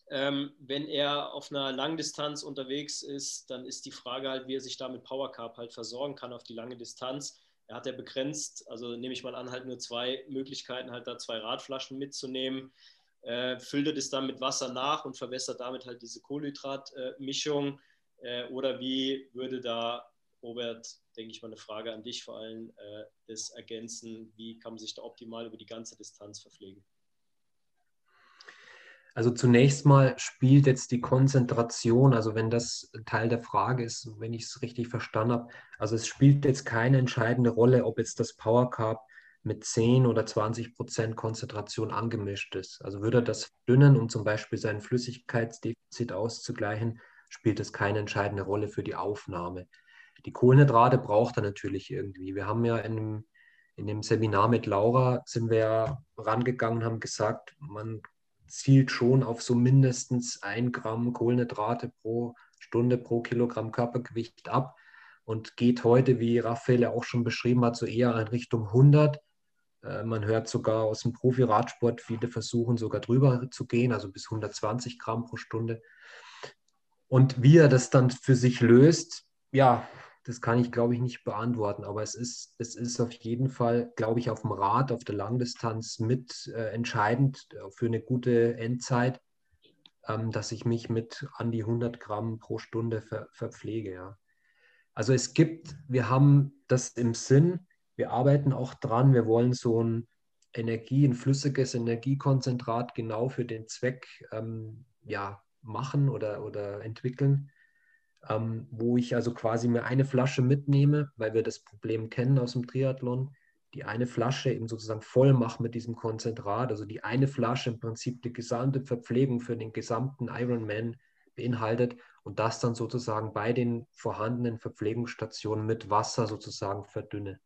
Ähm, wenn er auf einer Langdistanz unterwegs ist, dann ist die Frage halt, wie er sich da mit Power Carb halt versorgen kann auf die lange Distanz. Er hat ja begrenzt, also nehme ich mal an, halt nur zwei Möglichkeiten, halt da zwei Radflaschen mitzunehmen. Äh, füllt das dann mit Wasser nach und verwässert damit halt diese Kohlenhydratmischung? Äh, oder wie würde da Robert, denke ich mal, eine Frage an dich vor allem, äh, das ergänzen. Wie kann man sich da optimal über die ganze Distanz verpflegen? Also zunächst mal spielt jetzt die Konzentration, also wenn das Teil der Frage ist, wenn ich es richtig verstanden habe, also es spielt jetzt keine entscheidende Rolle, ob jetzt das Power Carb mit 10 oder 20 Prozent Konzentration angemischt ist. Also würde er das dünnen, um zum Beispiel sein Flüssigkeitsdefizit auszugleichen, spielt es keine entscheidende Rolle für die Aufnahme. Die Kohlenhydrate braucht er natürlich irgendwie. Wir haben ja in dem, in dem Seminar mit Laura sind wir ja rangegangen und haben gesagt, man zielt schon auf so mindestens ein Gramm Kohlenhydrate pro Stunde pro Kilogramm Körpergewicht ab und geht heute, wie Raphael auch schon beschrieben hat, so eher in Richtung 100. Äh, man hört sogar aus dem Profi-Radsport, viele versuchen sogar drüber zu gehen, also bis 120 Gramm pro Stunde. Und wie er das dann für sich löst, ja, das kann ich, glaube ich, nicht beantworten, aber es ist, es ist auf jeden Fall, glaube ich, auf dem Rad, auf der Langdistanz mit äh, entscheidend für eine gute Endzeit, ähm, dass ich mich mit an die 100 Gramm pro Stunde ver verpflege. Ja. Also es gibt, wir haben das im Sinn, wir arbeiten auch dran, wir wollen so ein Energie, ein flüssiges Energiekonzentrat genau für den Zweck ähm, ja, machen oder, oder entwickeln, ähm, wo ich also quasi mir eine Flasche mitnehme, weil wir das Problem kennen aus dem Triathlon, die eine Flasche eben sozusagen voll mache mit diesem Konzentrat, also die eine Flasche im Prinzip die gesamte Verpflegung für den gesamten Ironman beinhaltet und das dann sozusagen bei den vorhandenen Verpflegungsstationen mit Wasser sozusagen verdünne.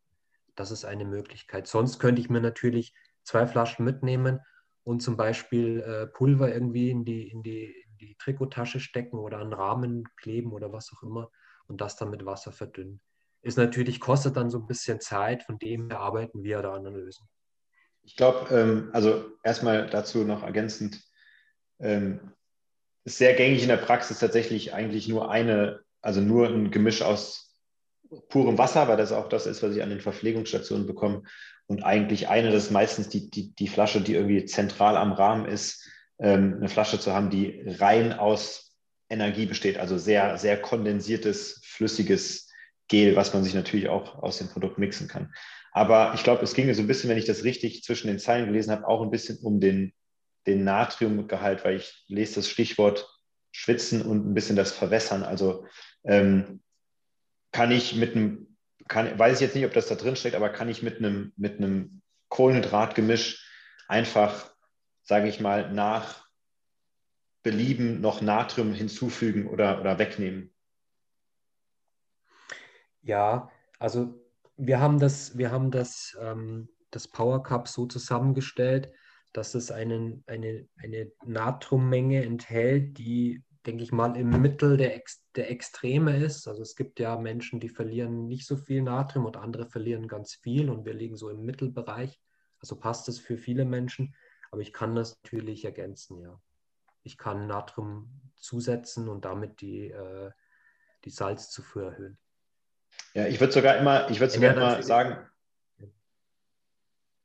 Das ist eine Möglichkeit. Sonst könnte ich mir natürlich zwei Flaschen mitnehmen und zum Beispiel äh, Pulver irgendwie in die, in, die, die Trikottasche stecken oder an Rahmen kleben oder was auch immer und das dann mit Wasser verdünnen. Ist natürlich, kostet dann so ein bisschen Zeit, von dem her arbeiten wir da an der Lösung. Ich glaube, ähm, also erstmal dazu noch ergänzend, ähm, ist sehr gängig in der Praxis tatsächlich eigentlich nur eine, also nur ein Gemisch aus purem Wasser, weil das auch das ist, was ich an den Verpflegungsstationen bekomme. Und eigentlich eine, das ist meistens die, die, die Flasche, die irgendwie zentral am Rahmen ist, ähm, eine Flasche zu haben, die rein aus Energie besteht, also sehr, sehr kondensiertes, flüssiges Gel, was man sich natürlich auch aus dem Produkt mixen kann. Aber ich glaube, es ging so ein bisschen, wenn ich das richtig zwischen den Zeilen gelesen habe, auch ein bisschen um den den Natriumgehalt, weil ich lese das Stichwort Schwitzen und ein bisschen das Verwässern. Also ähm, kann ich mit einem, kann, weiß ich jetzt nicht, ob das da drin steckt, aber kann ich mit einem, mit einem Kohlenhydratgemisch einfach, sage ich mal, nach Belieben noch Natrium hinzufügen oder, oder wegnehmen? Ja, also wir haben das, wir haben das, ähm, das Power Cup so zusammengestellt, dass es einen, eine, eine Natriummenge enthält, die, denke ich mal, im Mittel der, Ex der Extreme ist. Also es gibt ja Menschen, die verlieren nicht so viel Natrium und andere verlieren ganz viel und wir liegen so im Mittelbereich. Also passt es für viele Menschen, aber ich kann das natürlich ergänzen, ja. Ich kann Natrium zusetzen und damit die, äh, die Salzzufuhr erhöhen. Ja, ich würde sogar immer, ich würde sogar immer sagen,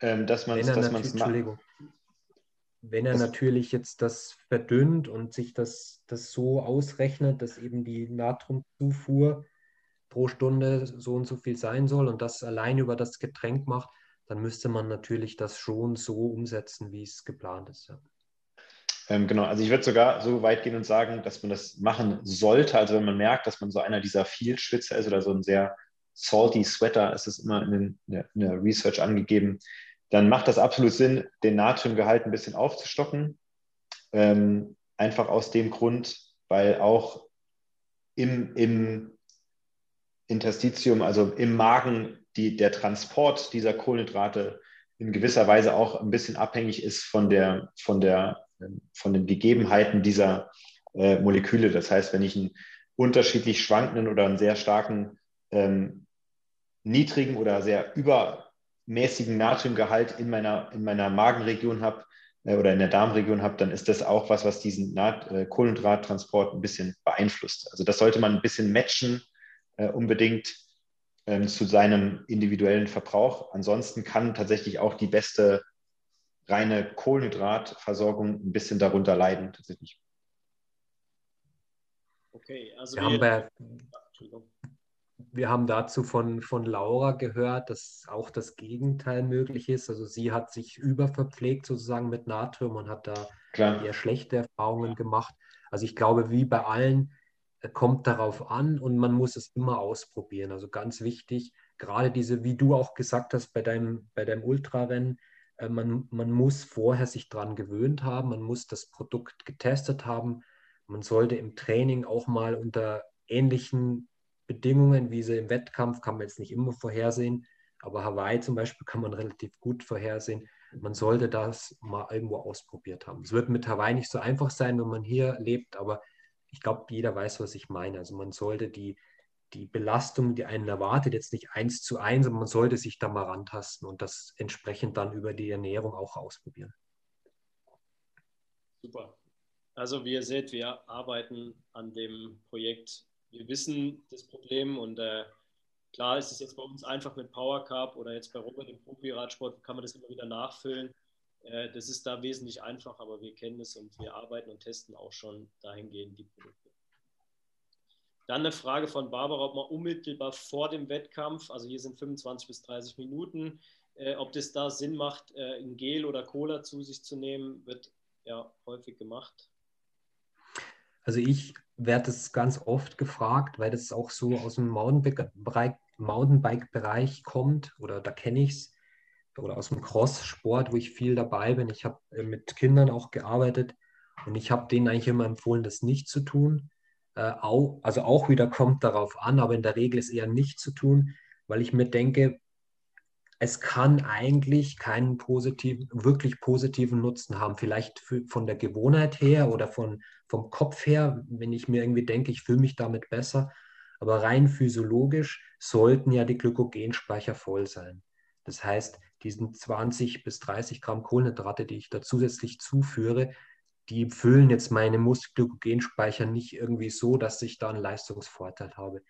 ähm, dass man es Entschuldigung. Wenn er das natürlich jetzt das verdünnt und sich das, das so ausrechnet, dass eben die Natriumzufuhr pro Stunde so und so viel sein soll und das allein über das Getränk macht, dann müsste man natürlich das schon so umsetzen, wie es geplant ist. Ja. Ähm, genau, also ich würde sogar so weit gehen und sagen, dass man das machen sollte. Also wenn man merkt, dass man so einer dieser Viel-Schwitzer ist oder so ein sehr salty Sweater, ist es immer in, den, in der Research angegeben, dann macht das absolut Sinn, den Natriumgehalt ein bisschen aufzustocken. Ähm, einfach aus dem Grund, weil auch im, im Interstitium, also im Magen, die, der Transport dieser Kohlenhydrate in gewisser Weise auch ein bisschen abhängig ist von, der, von, der, von den Gegebenheiten dieser äh, Moleküle. Das heißt, wenn ich einen unterschiedlich schwankenden oder einen sehr starken ähm, niedrigen oder sehr über mäßigen Natriumgehalt in meiner, in meiner Magenregion habe äh, oder in der Darmregion habe, dann ist das auch was, was diesen Nat äh, Kohlenhydrattransport ein bisschen beeinflusst. Also das sollte man ein bisschen matchen, äh, unbedingt ähm, zu seinem individuellen Verbrauch. Ansonsten kann tatsächlich auch die beste reine Kohlenhydratversorgung ein bisschen darunter leiden, tatsächlich. Okay, also wir, wir haben wir haben dazu von, von Laura gehört, dass auch das Gegenteil möglich ist. Also sie hat sich überverpflegt sozusagen mit Natrium und hat da Klar. eher schlechte Erfahrungen gemacht. Also ich glaube, wie bei allen, kommt darauf an und man muss es immer ausprobieren. Also ganz wichtig, gerade diese, wie du auch gesagt hast, bei deinem, bei deinem Ultrarennen, äh, man, man muss vorher sich daran gewöhnt haben, man muss das Produkt getestet haben. Man sollte im Training auch mal unter ähnlichen Bedingungen, wie sie im Wettkampf, kann man jetzt nicht immer vorhersehen, aber Hawaii zum Beispiel kann man relativ gut vorhersehen. Man sollte das mal irgendwo ausprobiert haben. Es wird mit Hawaii nicht so einfach sein, wenn man hier lebt, aber ich glaube, jeder weiß, was ich meine. Also man sollte die, die Belastung, die einen erwartet, jetzt nicht eins zu eins, aber man sollte sich da mal rantasten und das entsprechend dann über die Ernährung auch ausprobieren. Super. Also wie ihr seht, wir arbeiten an dem Projekt wir wissen das Problem und äh, Klar ist es jetzt bei uns einfach mit Power Cup oder jetzt bei Robert im Profi-Radsport kann man das immer wieder nachfüllen. Äh, das ist da wesentlich einfacher, aber wir kennen es und wir arbeiten und testen auch schon dahingehend die Produkte. Dann eine Frage von Barbara, ob man unmittelbar vor dem Wettkampf, also hier sind 25 bis 30 Minuten, äh, ob das da Sinn macht, äh, ein Gel oder Cola zu sich zu nehmen, wird ja häufig gemacht. Also ich werde es ganz oft gefragt, weil das auch so aus dem Mountainbike-Bereich kommt oder da kenne ich es oder aus dem Cross-Sport, wo ich viel dabei bin. Ich habe äh, mit Kindern auch gearbeitet und ich habe denen eigentlich immer empfohlen, das nicht zu tun. Äh, auch, also auch wieder kommt darauf an, aber in der Regel ist eher nicht zu tun, weil ich mir denke, es kann eigentlich keinen positiven, wirklich positiven Nutzen haben. Vielleicht für, von der Gewohnheit her oder von, vom Kopf her, wenn ich mir irgendwie denke, ich fühle mich damit besser. Aber rein physiologisch sollten ja die Glykogenspeicher voll sein. Das heißt, diesen 20 bis 30 Gramm Kohlenhydrate, die ich da zusätzlich zuführe, die füllen jetzt meine Muskelglykogenspeicher nicht irgendwie so, dass ich da einen Leistungsvorteil habe.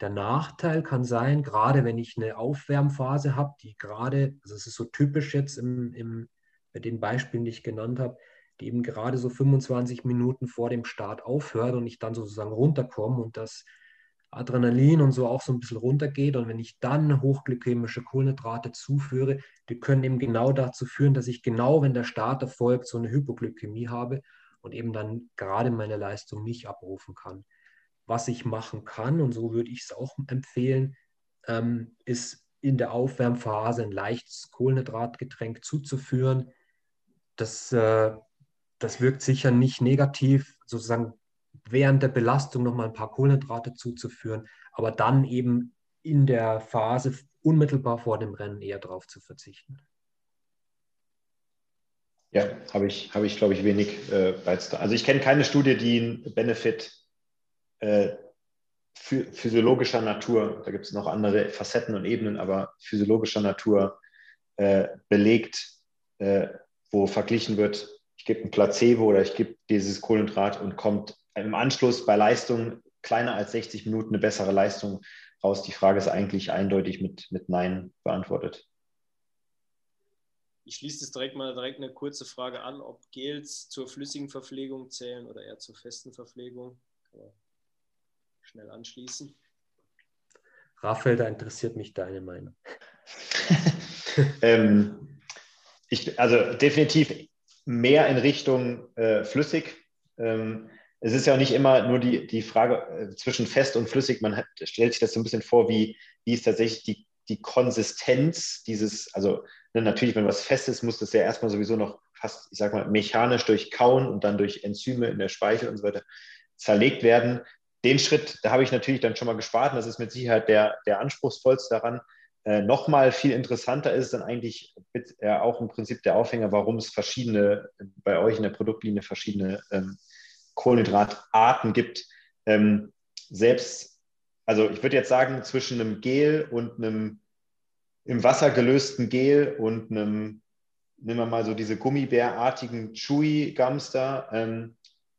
Der Nachteil kann sein, gerade wenn ich eine Aufwärmphase habe, die gerade, also es ist so typisch jetzt im, im, bei den Beispielen, die ich genannt habe, die eben gerade so 25 Minuten vor dem Start aufhört und ich dann sozusagen runterkomme und das Adrenalin und so auch so ein bisschen runtergeht. Und wenn ich dann hochglykämische Kohlenhydrate zuführe, die können eben genau dazu führen, dass ich genau, wenn der Start erfolgt, so eine Hypoglykämie habe und eben dann gerade meine Leistung nicht abrufen kann was ich machen kann, und so würde ich es auch empfehlen, ähm, ist in der Aufwärmphase ein leichtes Kohlenhydratgetränk zuzuführen. Das, äh, das wirkt sicher nicht negativ, sozusagen während der Belastung nochmal ein paar Kohlenhydrate zuzuführen, aber dann eben in der Phase unmittelbar vor dem Rennen eher darauf zu verzichten. Ja, habe ich, habe ich glaube ich, wenig äh, Also ich kenne keine Studie, die einen Benefit äh, physiologischer Natur, da gibt es noch andere Facetten und Ebenen, aber physiologischer Natur äh, belegt, äh, wo verglichen wird, ich gebe ein Placebo oder ich gebe dieses Kohlenhydrat und kommt im Anschluss bei Leistung kleiner als 60 Minuten eine bessere Leistung raus. Die Frage ist eigentlich eindeutig mit, mit Nein beantwortet. Ich schließe es direkt mal direkt eine kurze Frage an, ob Gels zur flüssigen Verpflegung zählen oder eher zur festen Verpflegung. Schnell anschließen. Raphael, da interessiert mich deine Meinung. <laughs> ähm, ich, also definitiv mehr in Richtung äh, flüssig. Ähm, es ist ja auch nicht immer nur die, die Frage äh, zwischen fest und flüssig. Man hat, stellt sich das so ein bisschen vor, wie, wie ist tatsächlich die, die Konsistenz dieses, also ne, natürlich, wenn was fest ist, muss das ja erstmal sowieso noch fast, ich sag mal, mechanisch durch Kauen und dann durch Enzyme in der Speichel und so weiter zerlegt werden den Schritt, da habe ich natürlich dann schon mal gespart. Und das ist mit Sicherheit der, der anspruchsvollste daran. Äh, Nochmal viel interessanter ist dann eigentlich äh, auch im Prinzip der Aufhänger, warum es verschiedene, bei euch in der Produktlinie verschiedene ähm, Kohlenhydratarten gibt. Ähm, selbst, also ich würde jetzt sagen, zwischen einem Gel und einem im Wasser gelösten Gel und einem, nehmen wir mal so diese Gummibärartigen Chewy-Gums da, ähm,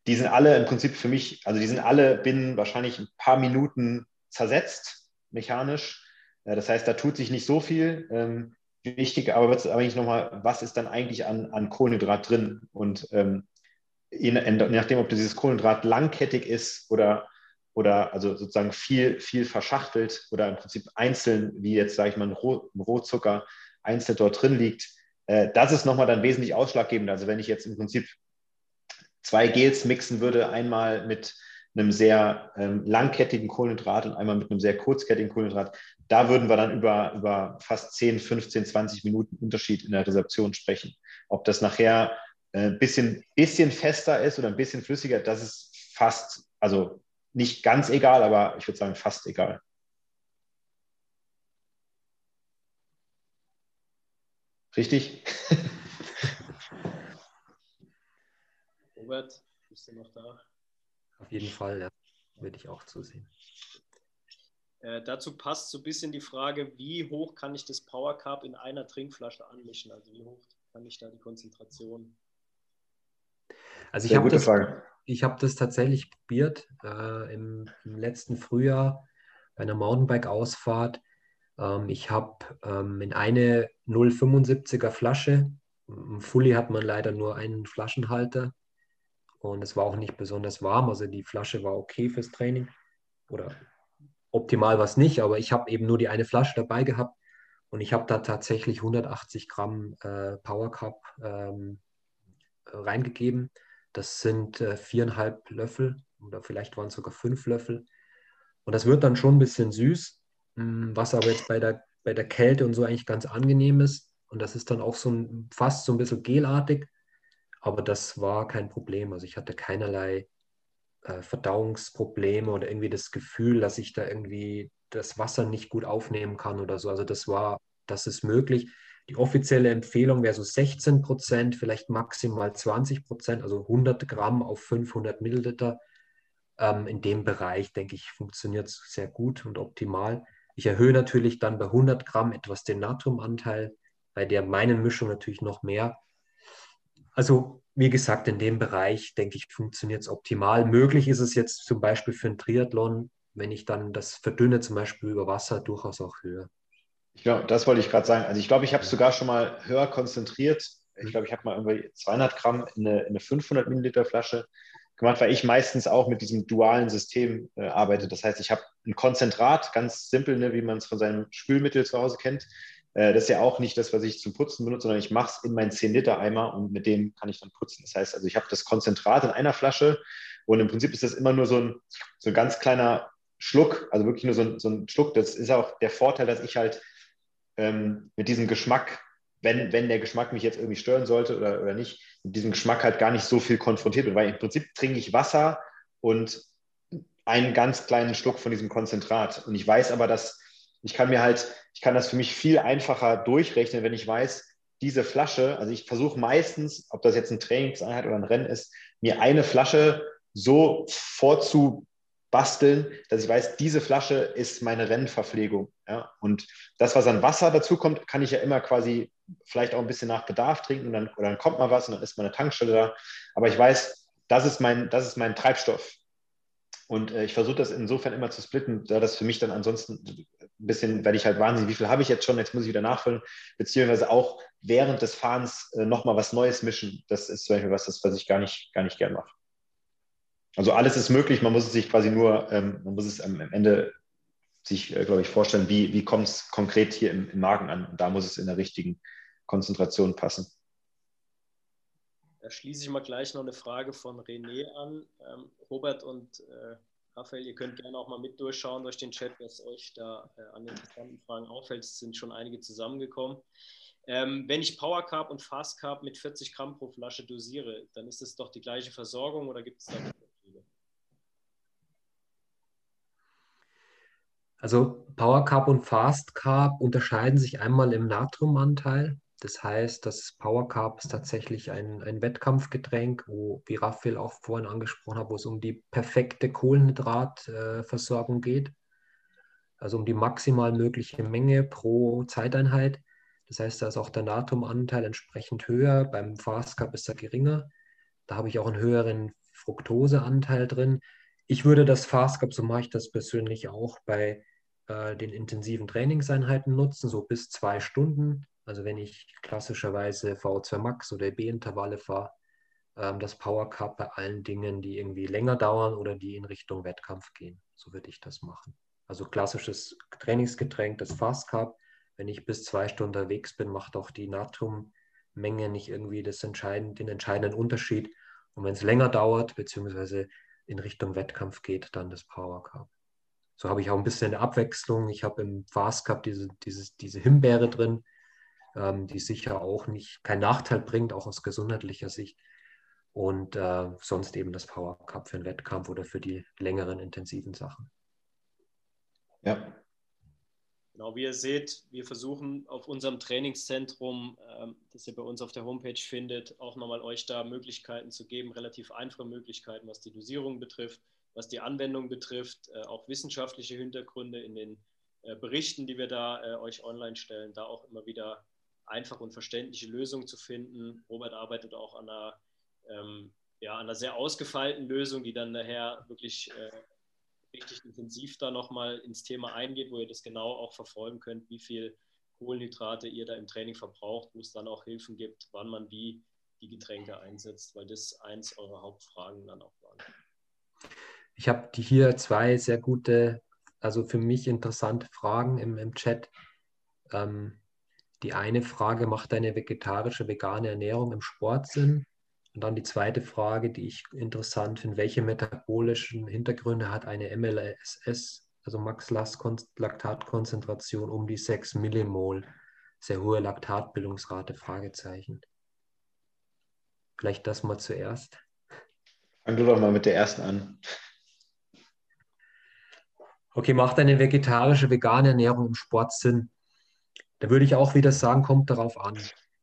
die sind alle im Prinzip für mich, also die sind alle binnen wahrscheinlich ein paar Minuten zersetzt, mechanisch. Das heißt, da tut sich nicht so viel. Ähm, wichtig aber wird es eigentlich nochmal, was ist dann eigentlich an, an Kohlenhydrat drin? Und ähm, je, nachdem, ob dieses Kohlenhydrat langkettig ist oder, oder also sozusagen viel, viel verschachtelt oder im Prinzip einzeln, wie jetzt, sage ich mal, ein, Roh, ein Rohzucker einzeln dort drin liegt, äh, das ist nochmal dann wesentlich ausschlaggebend. Also wenn ich jetzt im Prinzip zwei Gels mixen würde, einmal mit einem sehr ähm, langkettigen Kohlenhydrat und einmal mit einem sehr kurzkettigen Kohlenhydrat, da würden wir dann über, über fast 10, 15, 20 Minuten Unterschied in der Resorption sprechen. Ob das nachher ein äh, bisschen, bisschen fester ist oder ein bisschen flüssiger, das ist fast, also nicht ganz egal, aber ich würde sagen fast egal. Richtig? <laughs> Robert, bist du noch da? Auf jeden Fall, ja. Würde ich auch zusehen. Äh, dazu passt so ein bisschen die Frage, wie hoch kann ich das Power Cup in einer Trinkflasche anmischen? Also wie hoch kann ich da die Konzentration? Also ich habe das, hab das tatsächlich probiert äh, im, im, letzten Frühjahr bei einer Mountainbike-Ausfahrt. Ähm, ich habe ähm, in eine 0,75er Flasche, im Fully hat man leider nur einen Flaschenhalter und es war auch nicht besonders warm, also die Flasche war okay fürs Training oder optimal war es nicht, aber ich habe eben nur die eine Flasche dabei gehabt und ich habe da tatsächlich 180 Gramm äh, Power Cup ähm, reingegeben. Das sind äh, viereinhalb Löffel oder vielleicht waren es sogar fünf Löffel. Und das wird dann schon ein bisschen süß, hm, was aber jetzt bei der, bei der Kälte und so eigentlich ganz angenehm ist. Und das ist dann auch so ein, fast so ein bisschen gelartig. Aber das war kein Problem. Also ich hatte keinerlei äh, Verdauungsprobleme oder irgendwie das Gefühl, dass ich da irgendwie das Wasser nicht gut aufnehmen kann oder so. Also das war, das ist möglich. Die offizielle Empfehlung wäre so 16 Prozent, vielleicht maximal 20 Prozent, also 100 Gramm auf 500 Milliliter. Ähm, in dem Bereich, denke ich, funktioniert es sehr gut und optimal. Ich erhöhe natürlich dann bei 100 Gramm etwas den Natriumanteil, bei der meinen Mischung natürlich noch mehr. Also wie gesagt, in dem Bereich, denke ich, funktioniert es optimal. Möglich ist es jetzt zum Beispiel für einen Triathlon, wenn ich dann das verdünne, zum Beispiel über Wasser, durchaus auch höher. Glaube, das wollte ich gerade sagen. Also ich glaube, ich habe es sogar schon mal höher konzentriert. Ich glaube, ich habe mal irgendwie 200 Gramm in eine, in eine 500 Milliliter Flasche gemacht, weil ich meistens auch mit diesem dualen System äh, arbeite. Das heißt, ich habe ein Konzentrat, ganz simpel, ne, wie man es von seinem Spülmittel zu Hause kennt. Äh, das ist ja auch nicht das, was ich zum Putzen benutze, sondern ich mache es in meinen 10-Liter-Eimer und mit dem kann ich dann putzen. Das heißt also, ich habe das Konzentrat in einer Flasche und im Prinzip ist das immer nur so ein, so ein ganz kleiner Schluck, also wirklich nur so ein, so ein Schluck. Das ist auch der Vorteil, dass ich halt ähm, mit diesem Geschmack, wenn, wenn der Geschmack mich jetzt irgendwie stören sollte oder, oder nicht, mit diesem Geschmack halt gar nicht so viel konfrontiert bin, weil im Prinzip trinke ich Wasser und einen ganz kleinen Schluck von diesem Konzentrat. Und ich weiß aber, dass ich kann mir halt, ich kann das für mich viel einfacher durchrechnen, wenn ich weiß, diese Flasche, also ich versuche meistens, ob das jetzt eine Trainingseinheit oder ein Rennen ist, mir eine Flasche so vorzubasteln, dass ich weiß, diese Flasche ist meine Rennverpflegung. Ja? Und das, was an Wasser dazu kommt, kann ich ja immer quasi vielleicht auch ein bisschen nach Bedarf trinken und dann, oder dann kommt mal was und dann ist meine Tankstelle da. Aber ich weiß, das ist mein, das ist mein Treibstoff. Und äh, ich versuche das insofern immer zu splitten, da das für mich dann ansonsten ein bisschen, werde ich halt wahnsinnig, wie viel habe ich jetzt schon, jetzt muss ich wieder nachfüllen, beziehungsweise auch während des Fahrens äh, nochmal was Neues mischen. Das ist zum Beispiel was, das, was ich gar nicht, gar nicht gern mache. Also alles ist möglich, man muss es sich quasi nur, ähm, man muss es am, am Ende sich, äh, glaube ich, vorstellen, wie, wie kommt es konkret hier im, im Magen an. Und da muss es in der richtigen Konzentration passen. Da schließe ich mal gleich noch eine Frage von René an. Ähm, Robert und äh, Raphael, ihr könnt gerne auch mal mit durchschauen durch den Chat, was euch da äh, an interessanten Fragen auffällt. Es sind schon einige zusammengekommen. Ähm, wenn ich Power Carb und Fast Carb mit 40 Gramm pro Flasche dosiere, dann ist es doch die gleiche Versorgung oder gibt es da Also Power Carb und Fast Carb unterscheiden sich einmal im Natriumanteil das heißt, das Power Carb ist tatsächlich ein, ein Wettkampfgetränk, wo, wie Raphael auch vorhin angesprochen hat, wo es um die perfekte Kohlenhydratversorgung geht. Also um die maximal mögliche Menge pro Zeiteinheit. Das heißt, da ist auch der Natriumanteil entsprechend höher. Beim Fast Carb ist er geringer. Da habe ich auch einen höheren Fructoseanteil drin. Ich würde das Fast Carb, so mache ich das persönlich auch bei äh, den intensiven Trainingseinheiten nutzen, so bis zwei Stunden also wenn ich klassischerweise VO2 Max oder B-Intervalle fahre, ähm, das Power Cup bei allen Dingen, die irgendwie länger dauern oder die in Richtung Wettkampf gehen. So würde ich das machen. Also klassisches Trainingsgetränk, das Fast Cup. Wenn ich bis zwei Stunden unterwegs bin, macht auch die Natriummenge nicht irgendwie das entscheidend, den entscheidenden Unterschied. Und wenn es länger dauert, beziehungsweise in Richtung Wettkampf geht, dann das Power Cup. So habe ich auch ein bisschen Abwechslung. Ich habe im Fast Cup diese, dieses, diese Himbeere drin ähm, die sicher auch nicht keinen Nachteil bringt, auch aus gesundheitlicher Sicht. Und äh, sonst eben das Power Cup für einen Wettkampf oder für die längeren intensiven Sachen. Ja. Genau, wie ihr seht, wir versuchen auf unserem Trainingszentrum, ähm, das ihr bei uns auf der Homepage findet, auch nochmal euch da Möglichkeiten zu geben, relativ einfache Möglichkeiten, was die Dosierung betrifft, was die Anwendung betrifft, äh, auch wissenschaftliche Hintergründe in den äh, Berichten, die wir da äh, euch online stellen, da auch immer wieder einfach und verständliche Lösung zu finden. Robert arbeitet auch an einer, ähm, ja, an einer sehr ausgefeilten Lösung, die dann nachher wirklich äh, richtig intensiv da nochmal ins Thema eingeht, wo ihr das genau auch verfolgen könnt, wie viel Kohlenhydrate ihr da im Training verbraucht, wo es dann auch Hilfen gibt, wann man wie die Getränke einsetzt, weil das eins eurer Hauptfragen dann auch waren. Ich habe hier zwei sehr gute, also für mich interessante Fragen im, im Chat. Ähm, die eine Frage, macht eine vegetarische, vegane Ernährung im Sport Sinn? Und dann die zweite Frage, die ich interessant finde, welche metabolischen Hintergründe hat eine MLSS, also Max-Laktatkonzentration um die 6 Millimol, sehr hohe Laktatbildungsrate, Fragezeichen. Vielleicht das mal zuerst. Fang du doch mal mit der ersten an. Okay, macht eine vegetarische, vegane Ernährung im Sport Sinn? Da würde ich auch wieder sagen, kommt darauf an.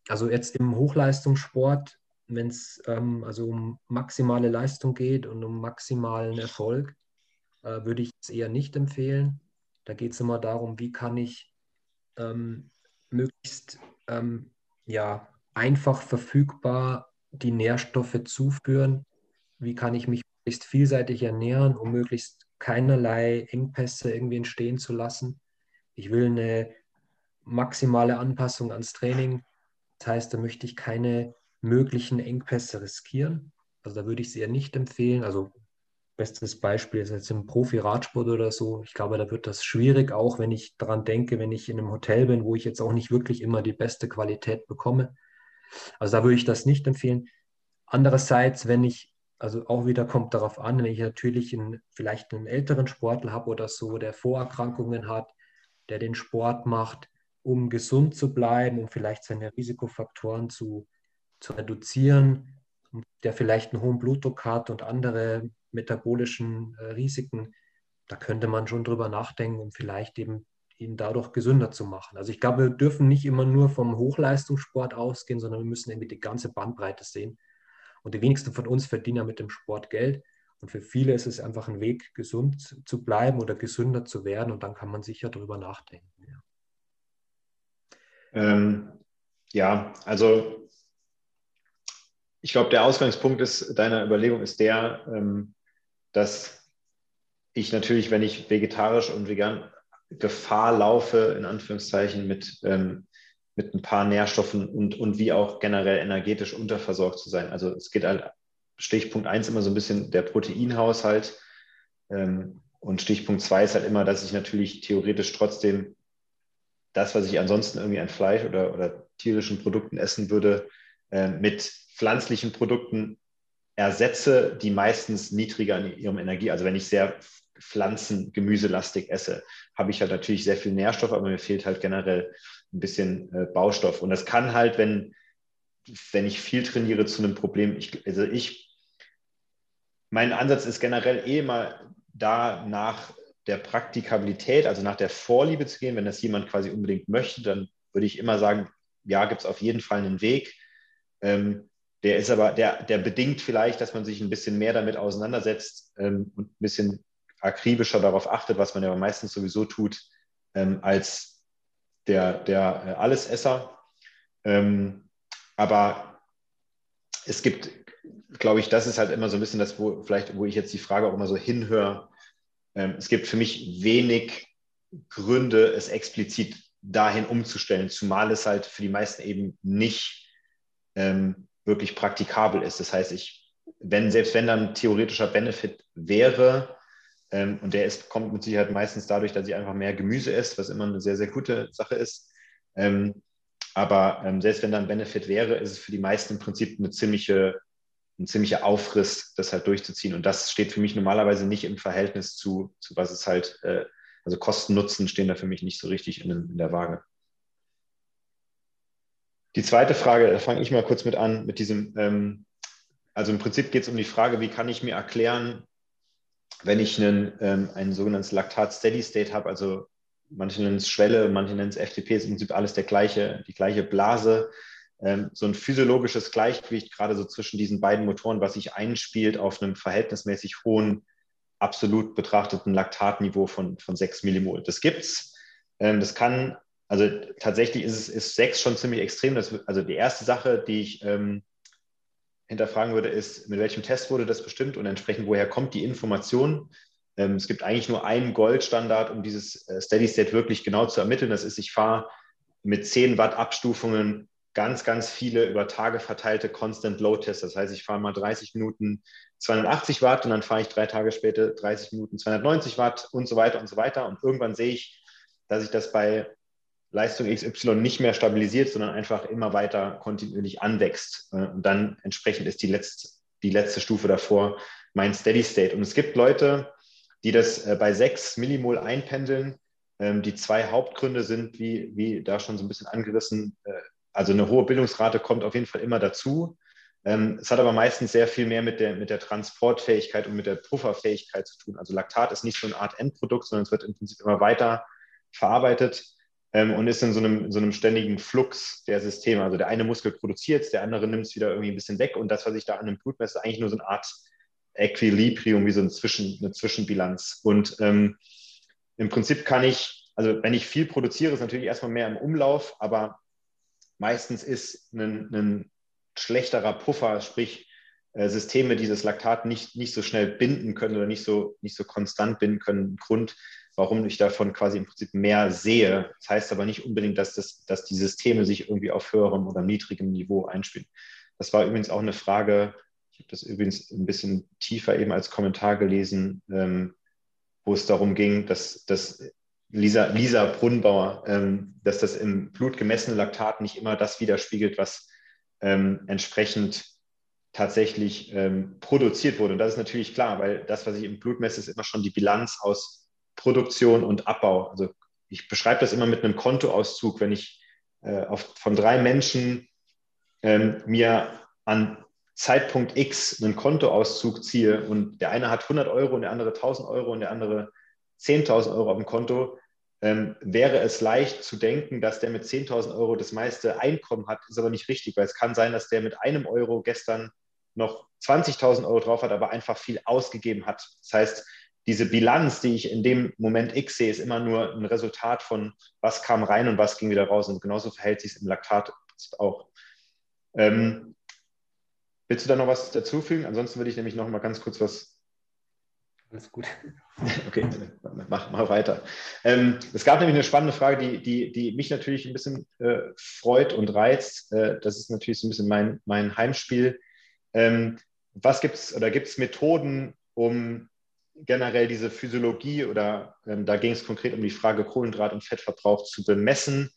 Also jetzt im Hochleistungssport wenn es ähm, also um maximale Leistung geht und um maximalen Erfolg, äh, würde ich es eher nicht empfehlen. Da geht es immer darum, wie kann ich ähm, möglichst ähm, ja, einfach verfügbar die Nährstoffe zuführen, wie kann ich mich möglichst vielseitig ernähren, um möglichst keinerlei Engpässe irgendwie entstehen zu lassen. Ich will eine maximale Anpassung ans Training. Das heißt, da möchte ich keine möglichen Engpässe riskieren. Also da würde ich es eher nicht empfehlen. Also bestes Beispiel ist jetzt im Profi-Radsport oder so. Ich glaube, da wird das schwierig, auch wenn ich daran denke, wenn ich in einem Hotel bin, wo ich jetzt auch nicht wirklich immer die beste Qualität bekomme. Also da würde ich das nicht empfehlen. Andererseits, wenn ich, also auch wieder kommt darauf an, wenn ich natürlich in, vielleicht einen älteren Sportler habe oder so, der Vorerkrankungen hat, der den Sport macht, um gesund zu bleiben, um vielleicht seine Risikofaktoren zu zu reduzieren, der vielleicht einen hohen Blutdruck hat und andere metabolischen äh, Risiken, da könnte man schon drüber nachdenken, um vielleicht eben ihn dadurch gesünder zu machen. Also ich glaube, wir dürfen nicht immer nur vom Hochleistungssport ausgehen, sondern wir müssen irgendwie die ganze Bandbreite sehen. Und die wenigsten von uns verdienen ja mit dem Sport Geld. Und für viele ist es einfach ein Weg, gesund zu bleiben oder gesünder zu werden. Und dann kann man sicher darüber nachdenken. Ja, ähm, ja also ich glaube, der Ausgangspunkt ist, deiner Überlegung ist der, ähm, dass ich natürlich, wenn ich vegetarisch und vegan Gefahr laufe, in Anführungszeichen, mit, ähm, mit ein paar Nährstoffen und, und wie auch generell energetisch unterversorgt zu sein. Also es geht halt, Stichpunkt 1 immer so ein bisschen der Proteinhaushalt. Ähm, und Stichpunkt 2 ist halt immer, dass ich natürlich theoretisch trotzdem das, was ich ansonsten irgendwie an Fleisch oder, oder tierischen Produkten essen würde, äh, mit pflanzlichen Produkten ersetze, die meistens niedriger in ihrem Energie, also wenn ich sehr pflanzen-, gemüselastig esse, habe ich halt natürlich sehr viel Nährstoff, aber mir fehlt halt generell ein bisschen äh, Baustoff. Und das kann halt, wenn, wenn ich viel trainiere, zu einem Problem. Ich, also ich, mein Ansatz ist generell eh mal da nach der Praktikabilität, also nach der Vorliebe zu gehen. Wenn das jemand quasi unbedingt möchte, dann würde ich immer sagen, ja, gibt es auf jeden Fall einen Weg. Ähm, der ist aber, der, der bedingt vielleicht, dass man sich ein bisschen mehr damit auseinandersetzt ähm, und ein bisschen akribischer darauf achtet, was man ja meistens sowieso tut, ähm, als der, der äh, Allesesser. Ähm, aber es gibt, glaube ich, das ist halt immer so ein bisschen das, wo vielleicht, wo ich jetzt die Frage auch immer so hinhöre. Ähm, es gibt für mich wenig Gründe, es explizit dahin umzustellen, zumal es halt für die meisten eben nicht ähm, wirklich praktikabel ist. Das heißt, ich, wenn, selbst wenn dann theoretischer Benefit wäre, ähm, und der ist, kommt mit Sicherheit meistens dadurch, dass ich einfach mehr Gemüse esse, was immer eine sehr, sehr gute Sache ist. Ähm, aber ähm, selbst wenn da ein Benefit wäre, ist es für die meisten im Prinzip eine ziemliche, ein ziemlicher Aufriss, das halt durchzuziehen. Und das steht für mich normalerweise nicht im Verhältnis zu, zu was es halt, äh, also Kosten-Nutzen stehen da für mich nicht so richtig in, in der Waage. Die zweite Frage, da fange ich mal kurz mit an, mit diesem, ähm, also im Prinzip geht es um die Frage, wie kann ich mir erklären, wenn ich einen, ähm, ein sogenanntes Laktat-Steady-State habe, also manche nennen es Schwelle, manche nennen es FTP, ist im Prinzip alles der gleiche, die gleiche Blase, ähm, so ein physiologisches Gleichgewicht gerade so zwischen diesen beiden Motoren, was sich einspielt auf einem verhältnismäßig hohen, absolut betrachteten Laktatniveau von, von 6 Millimol. Das gibt's. Ähm, das kann also tatsächlich ist es ist sechs schon ziemlich extrem. Das, also die erste Sache, die ich ähm, hinterfragen würde, ist, mit welchem Test wurde das bestimmt und entsprechend, woher kommt die Information? Ähm, es gibt eigentlich nur einen Goldstandard, um dieses äh, Steady State wirklich genau zu ermitteln. Das ist, ich fahre mit 10 Watt Abstufungen ganz, ganz viele über Tage verteilte Constant Load Tests. Das heißt, ich fahre mal 30 Minuten 280 Watt und dann fahre ich drei Tage später 30 Minuten 290 Watt und so weiter und so weiter. Und irgendwann sehe ich, dass sich das bei Leistung XY nicht mehr stabilisiert, sondern einfach immer weiter kontinuierlich anwächst. Äh, und dann entsprechend ist die letzte, die letzte Stufe davor mein Steady State. Und es gibt Leute, die das äh, bei 6 Millimol einpendeln. Ähm, die zwei Hauptgründe sind, wie, wie da schon so ein bisschen angerissen, äh, also eine hohe Bildungsrate kommt auf jeden Fall immer dazu. Ähm, es hat aber meistens sehr viel mehr mit der, mit der Transportfähigkeit und mit der Pufferfähigkeit zu tun. Also Laktat ist nicht so eine Art Endprodukt, sondern es wird im Prinzip immer weiter verarbeitet ähm, und ist in so einem, so einem ständigen Flux der Systeme. Also der eine Muskel produziert es, der andere nimmt es wieder irgendwie ein bisschen weg und das, was ich da an dem Blut messe, ist eigentlich nur so eine Art Equilibrium, wie so ein Zwischen, eine Zwischenbilanz. Und ähm, im Prinzip kann ich, also wenn ich viel produziere, ist natürlich erstmal mehr im Umlauf, aber meistens ist ein, ein schlechterer Puffer, sprich Systeme, die das Laktat nicht, nicht so schnell binden können oder nicht so, nicht so konstant binden können, ein Grund, warum ich davon quasi im Prinzip mehr sehe. Das heißt aber nicht unbedingt, dass, das, dass die Systeme sich irgendwie auf höherem oder niedrigem Niveau einspielen. Das war übrigens auch eine Frage, ich habe das übrigens ein bisschen tiefer eben als Kommentar gelesen, ähm, wo es darum ging, dass, dass Lisa, Lisa Brunnbauer, ähm, dass das im Blut gemessene Laktat nicht immer das widerspiegelt, was ähm, entsprechend tatsächlich ähm, produziert wurde. Und das ist natürlich klar, weil das, was ich im Blut messe, ist immer schon die Bilanz aus Produktion und Abbau. Also ich beschreibe das immer mit einem Kontoauszug, wenn ich äh, auf, von drei Menschen ähm, mir an Zeitpunkt X einen Kontoauszug ziehe und der eine hat 100 Euro und der andere 1000 Euro und der andere 10.000 Euro auf dem Konto, ähm, wäre es leicht zu denken, dass der mit 10.000 Euro das meiste Einkommen hat, ist aber nicht richtig, weil es kann sein, dass der mit einem Euro gestern noch 20.000 Euro drauf hat, aber einfach viel ausgegeben hat. Das heißt, diese Bilanz, die ich in dem Moment X sehe, ist immer nur ein Resultat von, was kam rein und was ging wieder raus. Und genauso verhält sich es im Laktat auch. Ähm, willst du da noch was dazufügen? Ansonsten würde ich nämlich noch mal ganz kurz was alles gut. <laughs> Okay, mach mal weiter. Ähm, es gab nämlich eine spannende Frage, die, die, die mich natürlich ein bisschen äh, freut und reizt. Äh, das ist natürlich so ein bisschen mein, mein Heimspiel. Ähm, was gibt es oder gibt es Methoden, um generell diese Physiologie oder ähm, da ging es konkret um die Frage Kohlenhydrat- und Fettverbrauch zu bemessen,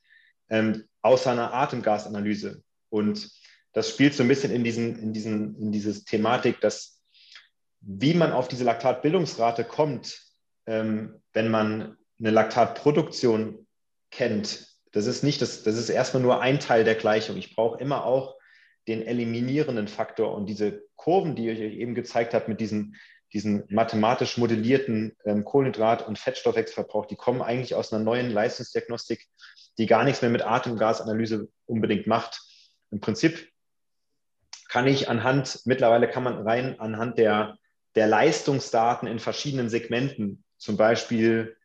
ähm, außer einer Atemgasanalyse? Und das spielt so ein bisschen in, diesen, in, diesen, in diese Thematik, dass wie man auf diese Laktatbildungsrate kommt, ähm, wenn man eine Laktatproduktion kennt, das ist nicht, das, das ist erstmal nur ein Teil der Gleichung. Ich brauche immer auch den eliminierenden Faktor und diese Kurven, die ich euch eben gezeigt habe mit diesen, diesen mathematisch modellierten ähm, Kohlenhydrat- und Fettstoffwechselverbrauch, die kommen eigentlich aus einer neuen Leistungsdiagnostik, die gar nichts mehr mit Atemgasanalyse unbedingt macht. Im Prinzip kann ich anhand, mittlerweile kann man rein anhand der der Leistungsdaten in verschiedenen Segmenten. Zum Beispiel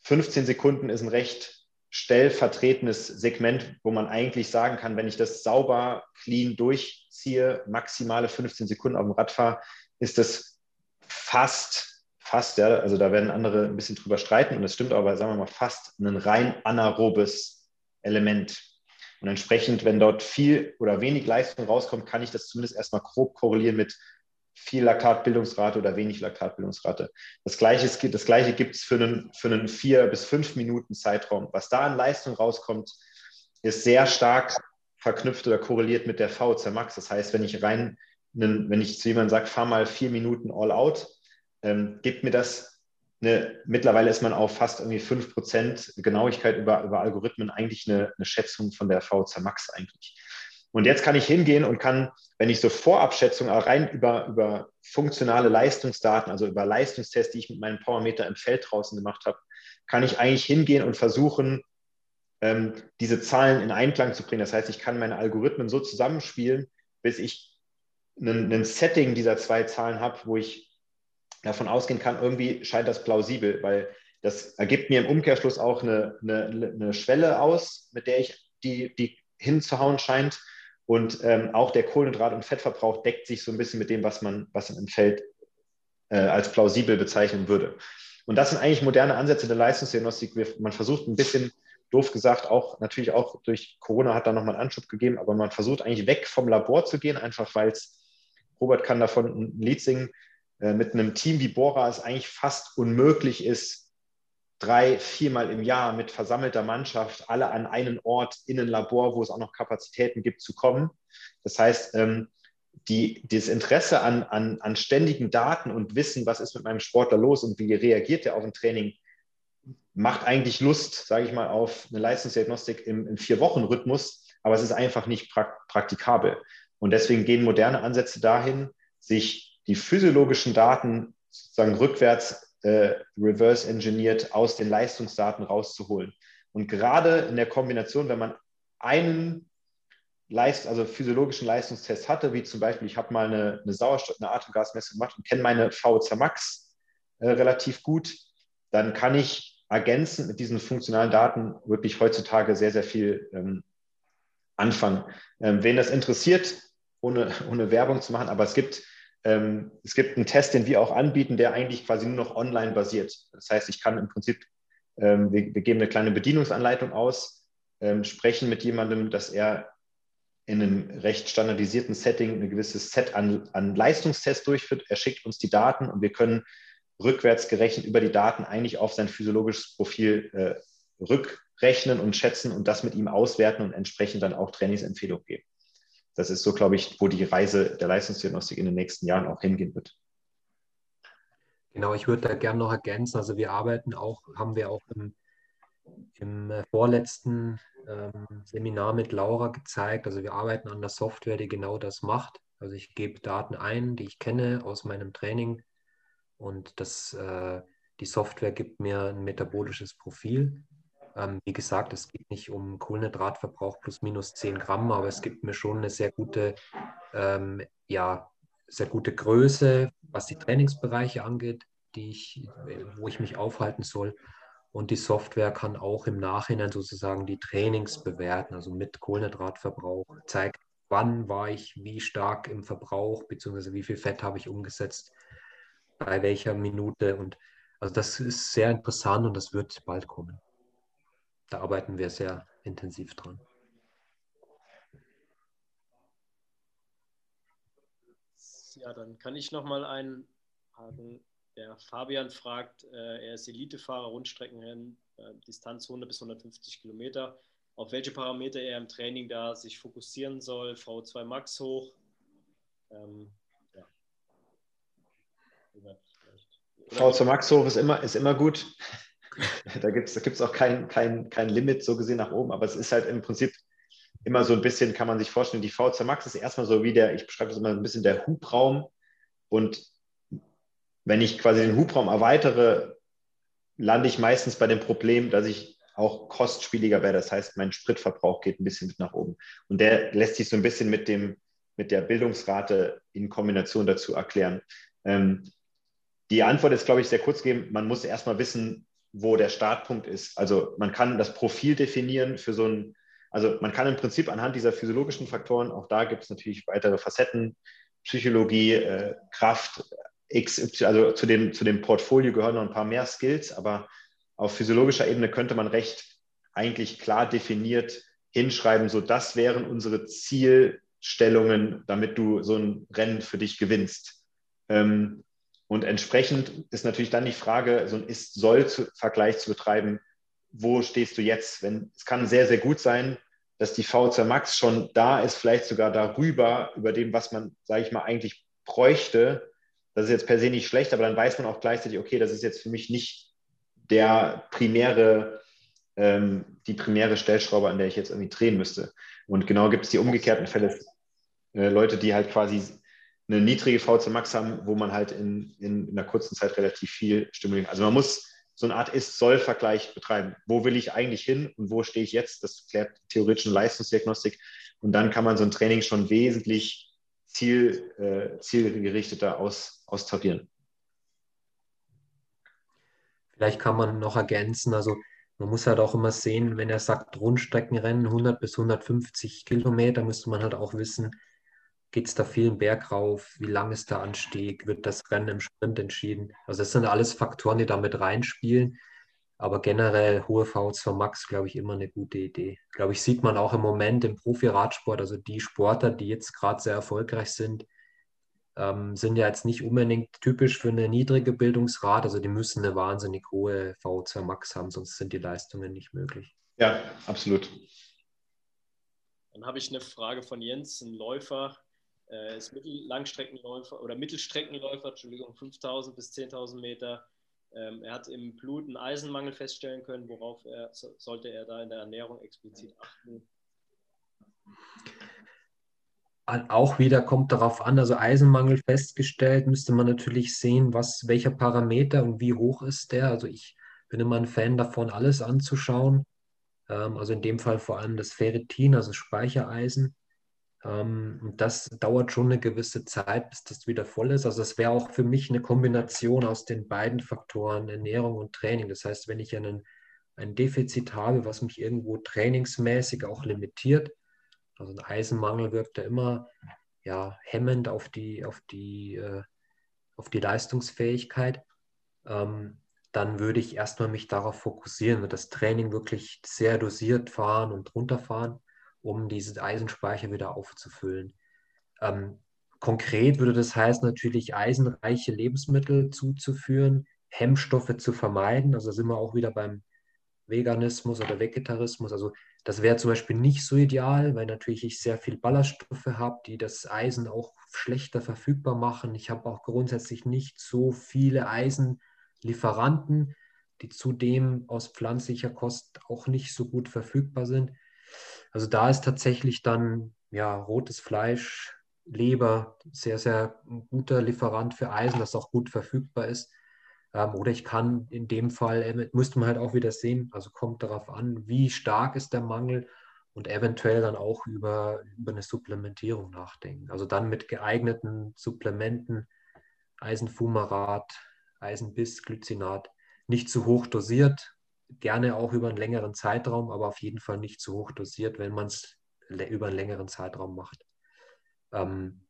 15 Sekunden ist ein recht stellvertretendes Segment, wo man eigentlich sagen kann, wenn ich das sauber, clean durchziehe, maximale 15 Sekunden auf dem Rad fahre, ist das fast, fast, ja, also da werden andere ein bisschen drüber streiten und das stimmt aber, sagen wir mal, fast ein rein anaerobes Element. Und entsprechend, wenn dort viel oder wenig Leistung rauskommt, kann ich das zumindest erstmal grob korrelieren mit viel Laktatbildungsrate oder wenig Laktatbildungsrate. Das Gleiche, das Gleiche gibt es für einen, für einen vier bis fünf Minuten Zeitraum. Was da an Leistung rauskommt, ist sehr stark verknüpft oder korreliert mit der VZ Max. Das heißt, wenn ich rein, wenn ich zu jemandem sage, fahr mal vier Minuten all out, ähm, gibt mir das eine, mittlerweile ist man auf fast irgendwie 5% Genauigkeit über, über Algorithmen eigentlich eine, eine Schätzung von der VZ Max eigentlich. Und jetzt kann ich hingehen und kann, wenn ich so Vorabschätzungen rein über, über funktionale Leistungsdaten, also über Leistungstests, die ich mit meinem Powermeter im Feld draußen gemacht habe, kann ich eigentlich hingehen und versuchen, ähm, diese Zahlen in Einklang zu bringen. Das heißt, ich kann meine Algorithmen so zusammenspielen, bis ich ein Setting dieser zwei Zahlen habe, wo ich davon ausgehen kann, irgendwie scheint das plausibel, weil das ergibt mir im Umkehrschluss auch eine, eine, eine Schwelle aus, mit der ich die, die hinzuhauen scheint. Und ähm, auch der Kohlenhydrat- und Fettverbrauch deckt sich so ein bisschen mit dem, was man, was im Feld äh, als plausibel bezeichnen würde. Und das sind eigentlich moderne Ansätze der Leistungsdiagnostik. Man versucht ein bisschen, doof gesagt, auch natürlich auch durch Corona hat da nochmal einen Anschub gegeben, aber man versucht eigentlich weg vom Labor zu gehen, einfach weil es, Robert kann davon ein Lied singen, äh, mit einem Team wie Bora es eigentlich fast unmöglich ist, drei, viermal im Jahr mit versammelter Mannschaft alle an einen Ort in ein Labor, wo es auch noch Kapazitäten gibt, zu kommen. Das heißt, ähm, die, das Interesse an, an, an ständigen Daten und Wissen, was ist mit meinem Sportler los und wie reagiert er auf ein Training, macht eigentlich Lust, sage ich mal, auf eine Leistungsdiagnostik im, im Vier-Wochen-Rhythmus, aber es ist einfach nicht praktikabel. Und deswegen gehen moderne Ansätze dahin, sich die physiologischen Daten sozusagen rückwärts äh, reverse engineert aus den Leistungsdaten rauszuholen. Und gerade in der Kombination, wenn man einen Leist, also physiologischen Leistungstest hatte, wie zum Beispiel, ich habe mal eine, eine Sauerstoff-, eine Atemgasmessung gemacht und kenne meine VO2 Max äh, relativ gut, dann kann ich ergänzend mit diesen funktionalen Daten wirklich heutzutage sehr, sehr viel ähm, anfangen. Ähm, wen das interessiert, ohne, ohne Werbung zu machen, aber es gibt, ähm, es gibt einen Test, den wir auch anbieten, der eigentlich quasi nur noch online basiert. Das heißt, ich kann im Prinzip, ähm, wir, wir, geben eine kleine Bedienungsanleitung aus, ähm, sprechen mit jemandem, dass er in einem recht standardisierten Setting ein gewisses Set an, an Leistungstests durchführt. Er schickt uns die Daten und wir können rückwärts gerechnet über die Daten eigentlich auf sein physiologisches Profil äh, rückrechnen und schätzen und das mit ihm auswerten und entsprechend dann auch Trainingsempfehlungen geben. Das ist so, glaube ich, wo die Reise der Leistungsdiagnostik in den nächsten Jahren auch hingehen wird. Genau, ich würde da gerne noch ergänzen. Also wir arbeiten auch, haben wir auch im, im vorletzten ähm, Seminar mit Laura gezeigt. Also wir arbeiten an der Software, die genau das macht. Also ich gebe Daten ein, die ich kenne aus meinem Training und das, äh, die Software gibt mir ein metabolisches Profil. Ähm, wie gesagt, es geht nicht um Kohlenhydratverbrauch plus minus 10 Gramm, aber es gibt mir schon eine sehr gute, ähm, ja, sehr gute Größe, was die Trainingsbereiche angeht, die ich, wo ich mich aufhalten soll. Und die Software kann auch im Nachhinein sozusagen die Trainings bewerten, also mit Kohlenhydratverbrauch, zeigt, wann war ich wie stark im Verbrauch, beziehungsweise wie viel Fett habe ich umgesetzt, bei welcher Minute. Und also das ist sehr interessant und das wird bald kommen. Da arbeiten wir sehr intensiv dran. Ja, dann kann ich noch mal einen Haken der Fabian fragt, äh, er ist Elitefahrer, Rundstreckenrennen, äh, Distanz 100 bis 150 Kilometer. Auf welche Parameter er im Training da sich fokussieren soll? V2 Max hoch. Ähm, ja. V2 Max hoch ist immer, ist immer gut. Da gibt es da gibt's auch kein, kein, kein Limit so gesehen nach oben, aber es ist halt im Prinzip immer so ein bisschen, kann man sich vorstellen, die V2 Max ist erstmal so wie der, ich beschreibe das immer ein bisschen der Hubraum und wenn ich quasi den Hubraum erweitere, lande ich meistens bei dem Problem, dass ich auch kostspieliger werde. Das heißt, mein Spritverbrauch geht ein bisschen mit nach oben. Und der lässt sich so ein bisschen mit, dem, mit der Bildungsrate in Kombination dazu erklären. Ähm, die Antwort ist, glaube ich, sehr kurz geben. Man muss erstmal wissen, wo der Startpunkt ist. Also man kann das Profil definieren für so ein, also man kann im Prinzip anhand dieser physiologischen Faktoren, auch da gibt es natürlich weitere Facetten, Psychologie, äh, Kraft, XY, also zu dem, zu dem Portfolio gehören noch ein paar mehr Skills, aber auf physiologischer Ebene könnte man recht eigentlich klar definiert hinschreiben, so das wären unsere Zielstellungen, damit du so ein Rennen für dich gewinnst. Ähm, und entsprechend ist natürlich dann die Frage, so ein Ist-Soll-Vergleich zu betreiben, wo stehst du jetzt? Wenn, es kann sehr, sehr gut sein, dass die V2 Max schon da ist, vielleicht sogar darüber, über dem, was man, sage ich mal, eigentlich bräuchte, das ist jetzt per se nicht schlecht, aber dann weiß man auch gleichzeitig, okay, das ist jetzt für mich nicht der primäre, ähm, die primäre Stellschraube, an der ich jetzt irgendwie drehen müsste. Und genau gibt es die umgekehrten Fälle. Äh, Leute, die halt quasi eine niedrige VC Max haben, wo man halt in, in, in einer kurzen Zeit relativ viel stimulieren. Also man muss so eine Art Ist-Soll-Vergleich betreiben. Wo will ich eigentlich hin und wo stehe ich jetzt? Das klärt theoretische Leistungsdiagnostik. Und dann kann man so ein Training schon wesentlich ziel, äh, zielgerichteter aus, austarieren. Vielleicht kann man noch ergänzen, also man muss halt auch immer sehen, wenn er sagt Rundstreckenrennen 100 bis 150 Kilometer, müsste man halt auch wissen, geht es da viel einen Berg rauf? Wie lang ist der Anstieg? Wird das Rennen im Sprint entschieden? Also das sind alles Faktoren, die da mit reinspielen. Aber generell hohe VO2 Max, glaube ich, immer eine gute Idee. Glaube ich, sieht man auch im Moment im Profi-Radsport, also die Sportler, die jetzt gerade sehr erfolgreich sind, ähm, sind ja jetzt nicht unbedingt typisch für eine niedrige Bildungsrate. Also die müssen eine wahnsinnig hohe VO2 Max haben, sonst sind die Leistungen nicht möglich. Ja, absolut. Dann habe ich eine Frage von Jens, ein Läufer, äh, ist Mittellangstreckenläufer oder Mittelstreckenläufer, Entschuldigung, 5000 bis 10.000 Meter. Ähm, er hat im Blut einen Eisenmangel feststellen können. Worauf er, so, sollte er da in der Ernährung explizit achten? Auch wieder kommt darauf an, also Eisenmangel festgestellt, müsste man natürlich sehen, was, welcher Parameter und wie hoch ist der. Also ich bin immer ein Fan davon, alles anzuschauen. Ähm, also in dem Fall vor allem das Ferritin, also Speichereisen. Ähm, und das dauert schon eine gewisse Zeit, bis das wieder voll ist. Also es wäre auch für mich eine Kombination aus den beiden Faktoren Ernährung und Training. Das heißt, wenn ich einen, ein Defizit habe, was mich irgendwo trainingsmäßig auch limitiert, also ein Eisenmangel wirkt ja immer ja, hemmend auf die, auf die, äh, auf die Leistungsfähigkeit, ähm, dann würde ich erstmal mich darauf fokussieren, das Training wirklich sehr dosiert fahren und runterfahren um diese Eisenspeicher wieder aufzufüllen. Ähm, konkret würde das heißen, natürlich eisenreiche Lebensmittel zuzuführen, Hemmstoffe zu vermeiden. Also sind wir auch wieder beim Veganismus oder Vegetarismus. Also das wäre zum Beispiel nicht so ideal, weil natürlich ich sehr viel Ballaststoffe habe, die das Eisen auch schlechter verfügbar machen. Ich habe auch grundsätzlich nicht so viele Eisenlieferanten, die zudem aus pflanzlicher Kost auch nicht so gut verfügbar sind. Also da ist tatsächlich dann ja rotes Fleisch, Leber sehr, sehr guter Lieferant für Eisen, das auch gut verfügbar ist. Ähm, oder ich kann in dem Fall, äh, müsste man halt auch wieder sehen, also kommt darauf an, wie stark ist der Mangel und eventuell dann auch über, über eine Supplementierung nachdenken. Also dann mit geeigneten Supplementen, Eisenfumarat, Eisenbiss, Glycinat, nicht zu hoch dosiert, gerne auch über einen längeren Zeitraum, aber auf jeden Fall nicht zu hoch dosiert, wenn man es über einen längeren Zeitraum macht. Ähm,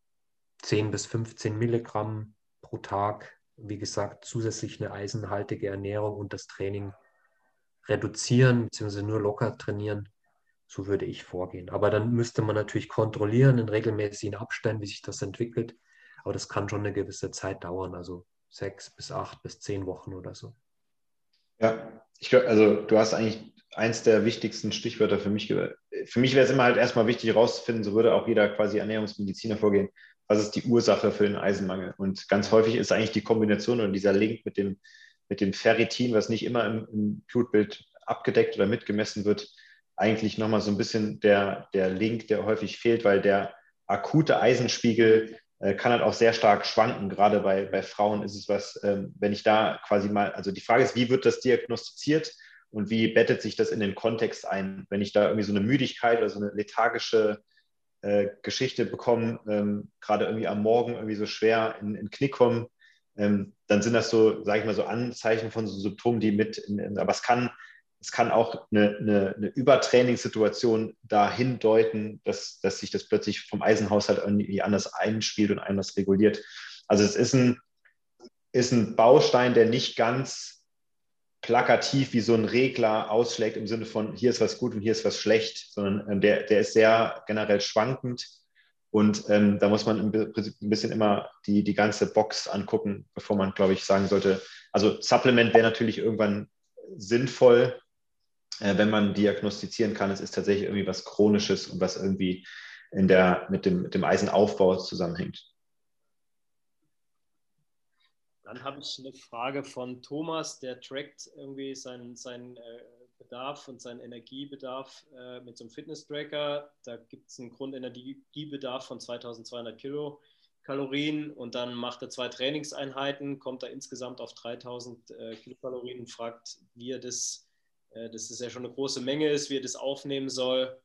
10 bis 15 Milligramm pro Tag, wie gesagt, zusätzlich eine eisenhaltige Ernährung und das Training reduzieren, beziehungsweise nur locker trainieren. So würde ich vorgehen. Aber dann müsste man natürlich kontrollieren in regelmäßigen Abständen, wie sich das entwickelt. Aber das kann schon eine gewisse Zeit dauern, also sechs bis acht bis zehn Wochen oder so. Ja, ich, also du hast eigentlich eins der wichtigsten Stichwörter für mich. Für mich wäre es immer halt erstmal wichtig herauszufinden, so würde auch jeder quasi Ernährungsmediziner vorgehen, was ist die Ursache für den Eisenmangel. Und ganz häufig ist eigentlich die Kombination oder dieser Link mit dem, mit dem Ferritin, was nicht immer im, im Blutbild abgedeckt oder mitgemessen wird, eigentlich nochmal so ein bisschen der, der Link, der häufig fehlt, weil der akute Eisenspiegel kann halt auch sehr stark schwanken. Gerade bei, bei Frauen ist es was, ähm, wenn ich da quasi mal, also die Frage ist, wie wird das diagnostiziert und wie bettet sich das in den Kontext ein? Wenn ich da irgendwie so eine Müdigkeit oder so eine lethargische äh, Geschichte bekomme, ähm, gerade irgendwie am Morgen irgendwie so schwer in, in Knick kommen, ähm, dann sind das so, sage ich mal, so Anzeichen von so Symptomen, die mit, in, in, aber es kann es kann auch eine, eine, eine Übertrainingssituation dahin deuten, dass, dass sich das plötzlich vom Eisenhaushalt irgendwie anders einspielt und anders reguliert. Also es ist ein, ist ein Baustein, der nicht ganz plakativ wie so ein Regler ausschlägt im Sinne von hier ist was gut und hier ist was schlecht, sondern ähm, der, der ist sehr generell schwankend. Und ähm, da muss man im Prinzip ein bisschen immer die, die ganze Box angucken, bevor man, glaube ich, sagen sollte, also Supplement wäre natürlich irgendwann sinnvoll, äh, wenn man diagnostizieren kann, es ist tatsächlich irgendwie was Chronisches und was irgendwie in der, mit, dem, mit dem Eisenaufbau zusammenhängt. Dann habe ich eine Frage von Thomas, der trackt irgendwie seinen, seinen äh, Bedarf und seinen Energiebedarf äh, mit so einem Fitness-Tracker. Da gibt es einen Grundenergiebedarf von 2200 Kilokalorien und dann macht er zwei Trainingseinheiten, kommt er insgesamt auf 3000 äh, Kilokalorien und fragt, wie er das dass das ja schon eine große Menge ist, wie er das aufnehmen soll.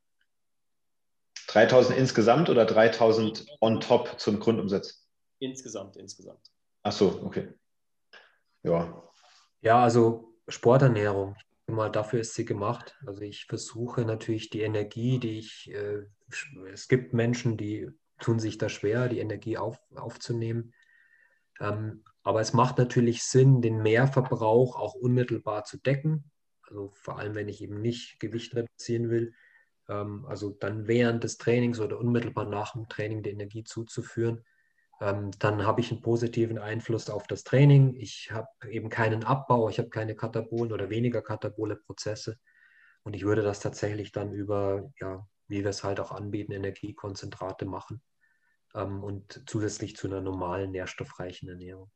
3000 insgesamt oder 3000 on top zum Grundumsatz? Insgesamt, insgesamt. Ach so, okay. Ja. Ja, also Sporternährung. Mal dafür ist sie gemacht. Also ich versuche natürlich die Energie, die ich, äh, es gibt Menschen, die tun sich da schwer, die Energie auf, aufzunehmen. Ähm, aber es macht natürlich Sinn, den Mehrverbrauch auch unmittelbar zu decken. Also vor allem, wenn ich eben nicht Gewicht reduzieren will. Ähm, also dann während des Trainings oder unmittelbar nach dem Training die Energie zuzuführen. Ähm, dann habe ich einen positiven Einfluss auf das Training. Ich habe eben keinen Abbau, ich habe keine katabolen oder weniger katabole Prozesse. Und ich würde das tatsächlich dann über, ja, wie wir es halt auch anbieten, Energiekonzentrate machen ähm, und zusätzlich zu einer normalen nährstoffreichen Ernährung.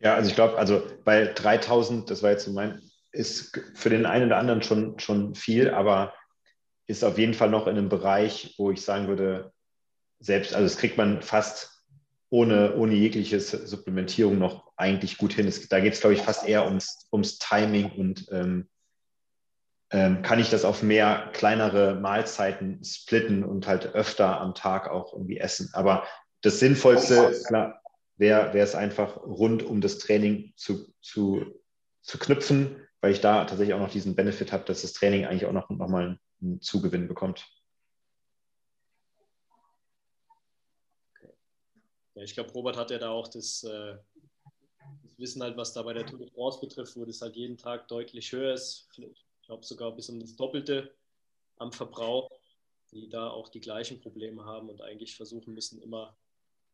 Ja, also ich glaube, also bei 3000, das war jetzt so mein, ist für den einen oder anderen schon, schon viel, aber ist auf jeden Fall noch in einem Bereich, wo ich sagen würde, selbst, also das kriegt man fast ohne, ohne jegliche Supplementierung noch eigentlich gut hin. Es, da geht es, glaube ich, fast eher ums, ums Timing und ähm, ähm, kann ich das auf mehr kleinere Mahlzeiten splitten und halt öfter am Tag auch irgendwie essen. Aber das Sinnvollste, klar, wäre es einfach rund um das Training zu, zu, zu knüpfen, weil ich da tatsächlich auch noch diesen Benefit habe, dass das Training eigentlich auch noch, noch mal einen Zugewinn bekommt. Ja, ich glaube, Robert hat ja da auch das, äh, das, Wissen halt, was da bei der Tour de France betrifft, wo das halt jeden Tag deutlich höher ist. Ich glaube sogar bis um das Doppelte am Verbrauch, die da auch die gleichen Probleme haben und eigentlich versuchen müssen, immer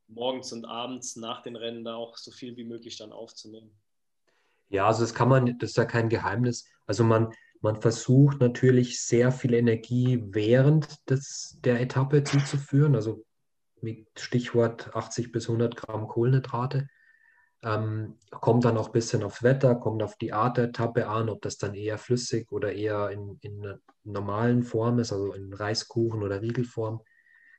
morgens und abends nach den Rennen da auch so viel wie möglich dann aufzunehmen. Ja, also das kann man, das ist ja kein Geheimnis. Also man, man versucht natürlich sehr viel Energie während des, der Etappe zuzuführen. Also mit Stichwort 80 bis 100 Gramm Kohlenhydrate. Ähm, kommt dann auch ein bisschen aufs Wetter, kommt auf die Art der Etappe an, ob das dann eher flüssig oder eher in, in normalen Form ist, also in Reiskuchen oder Riegelform.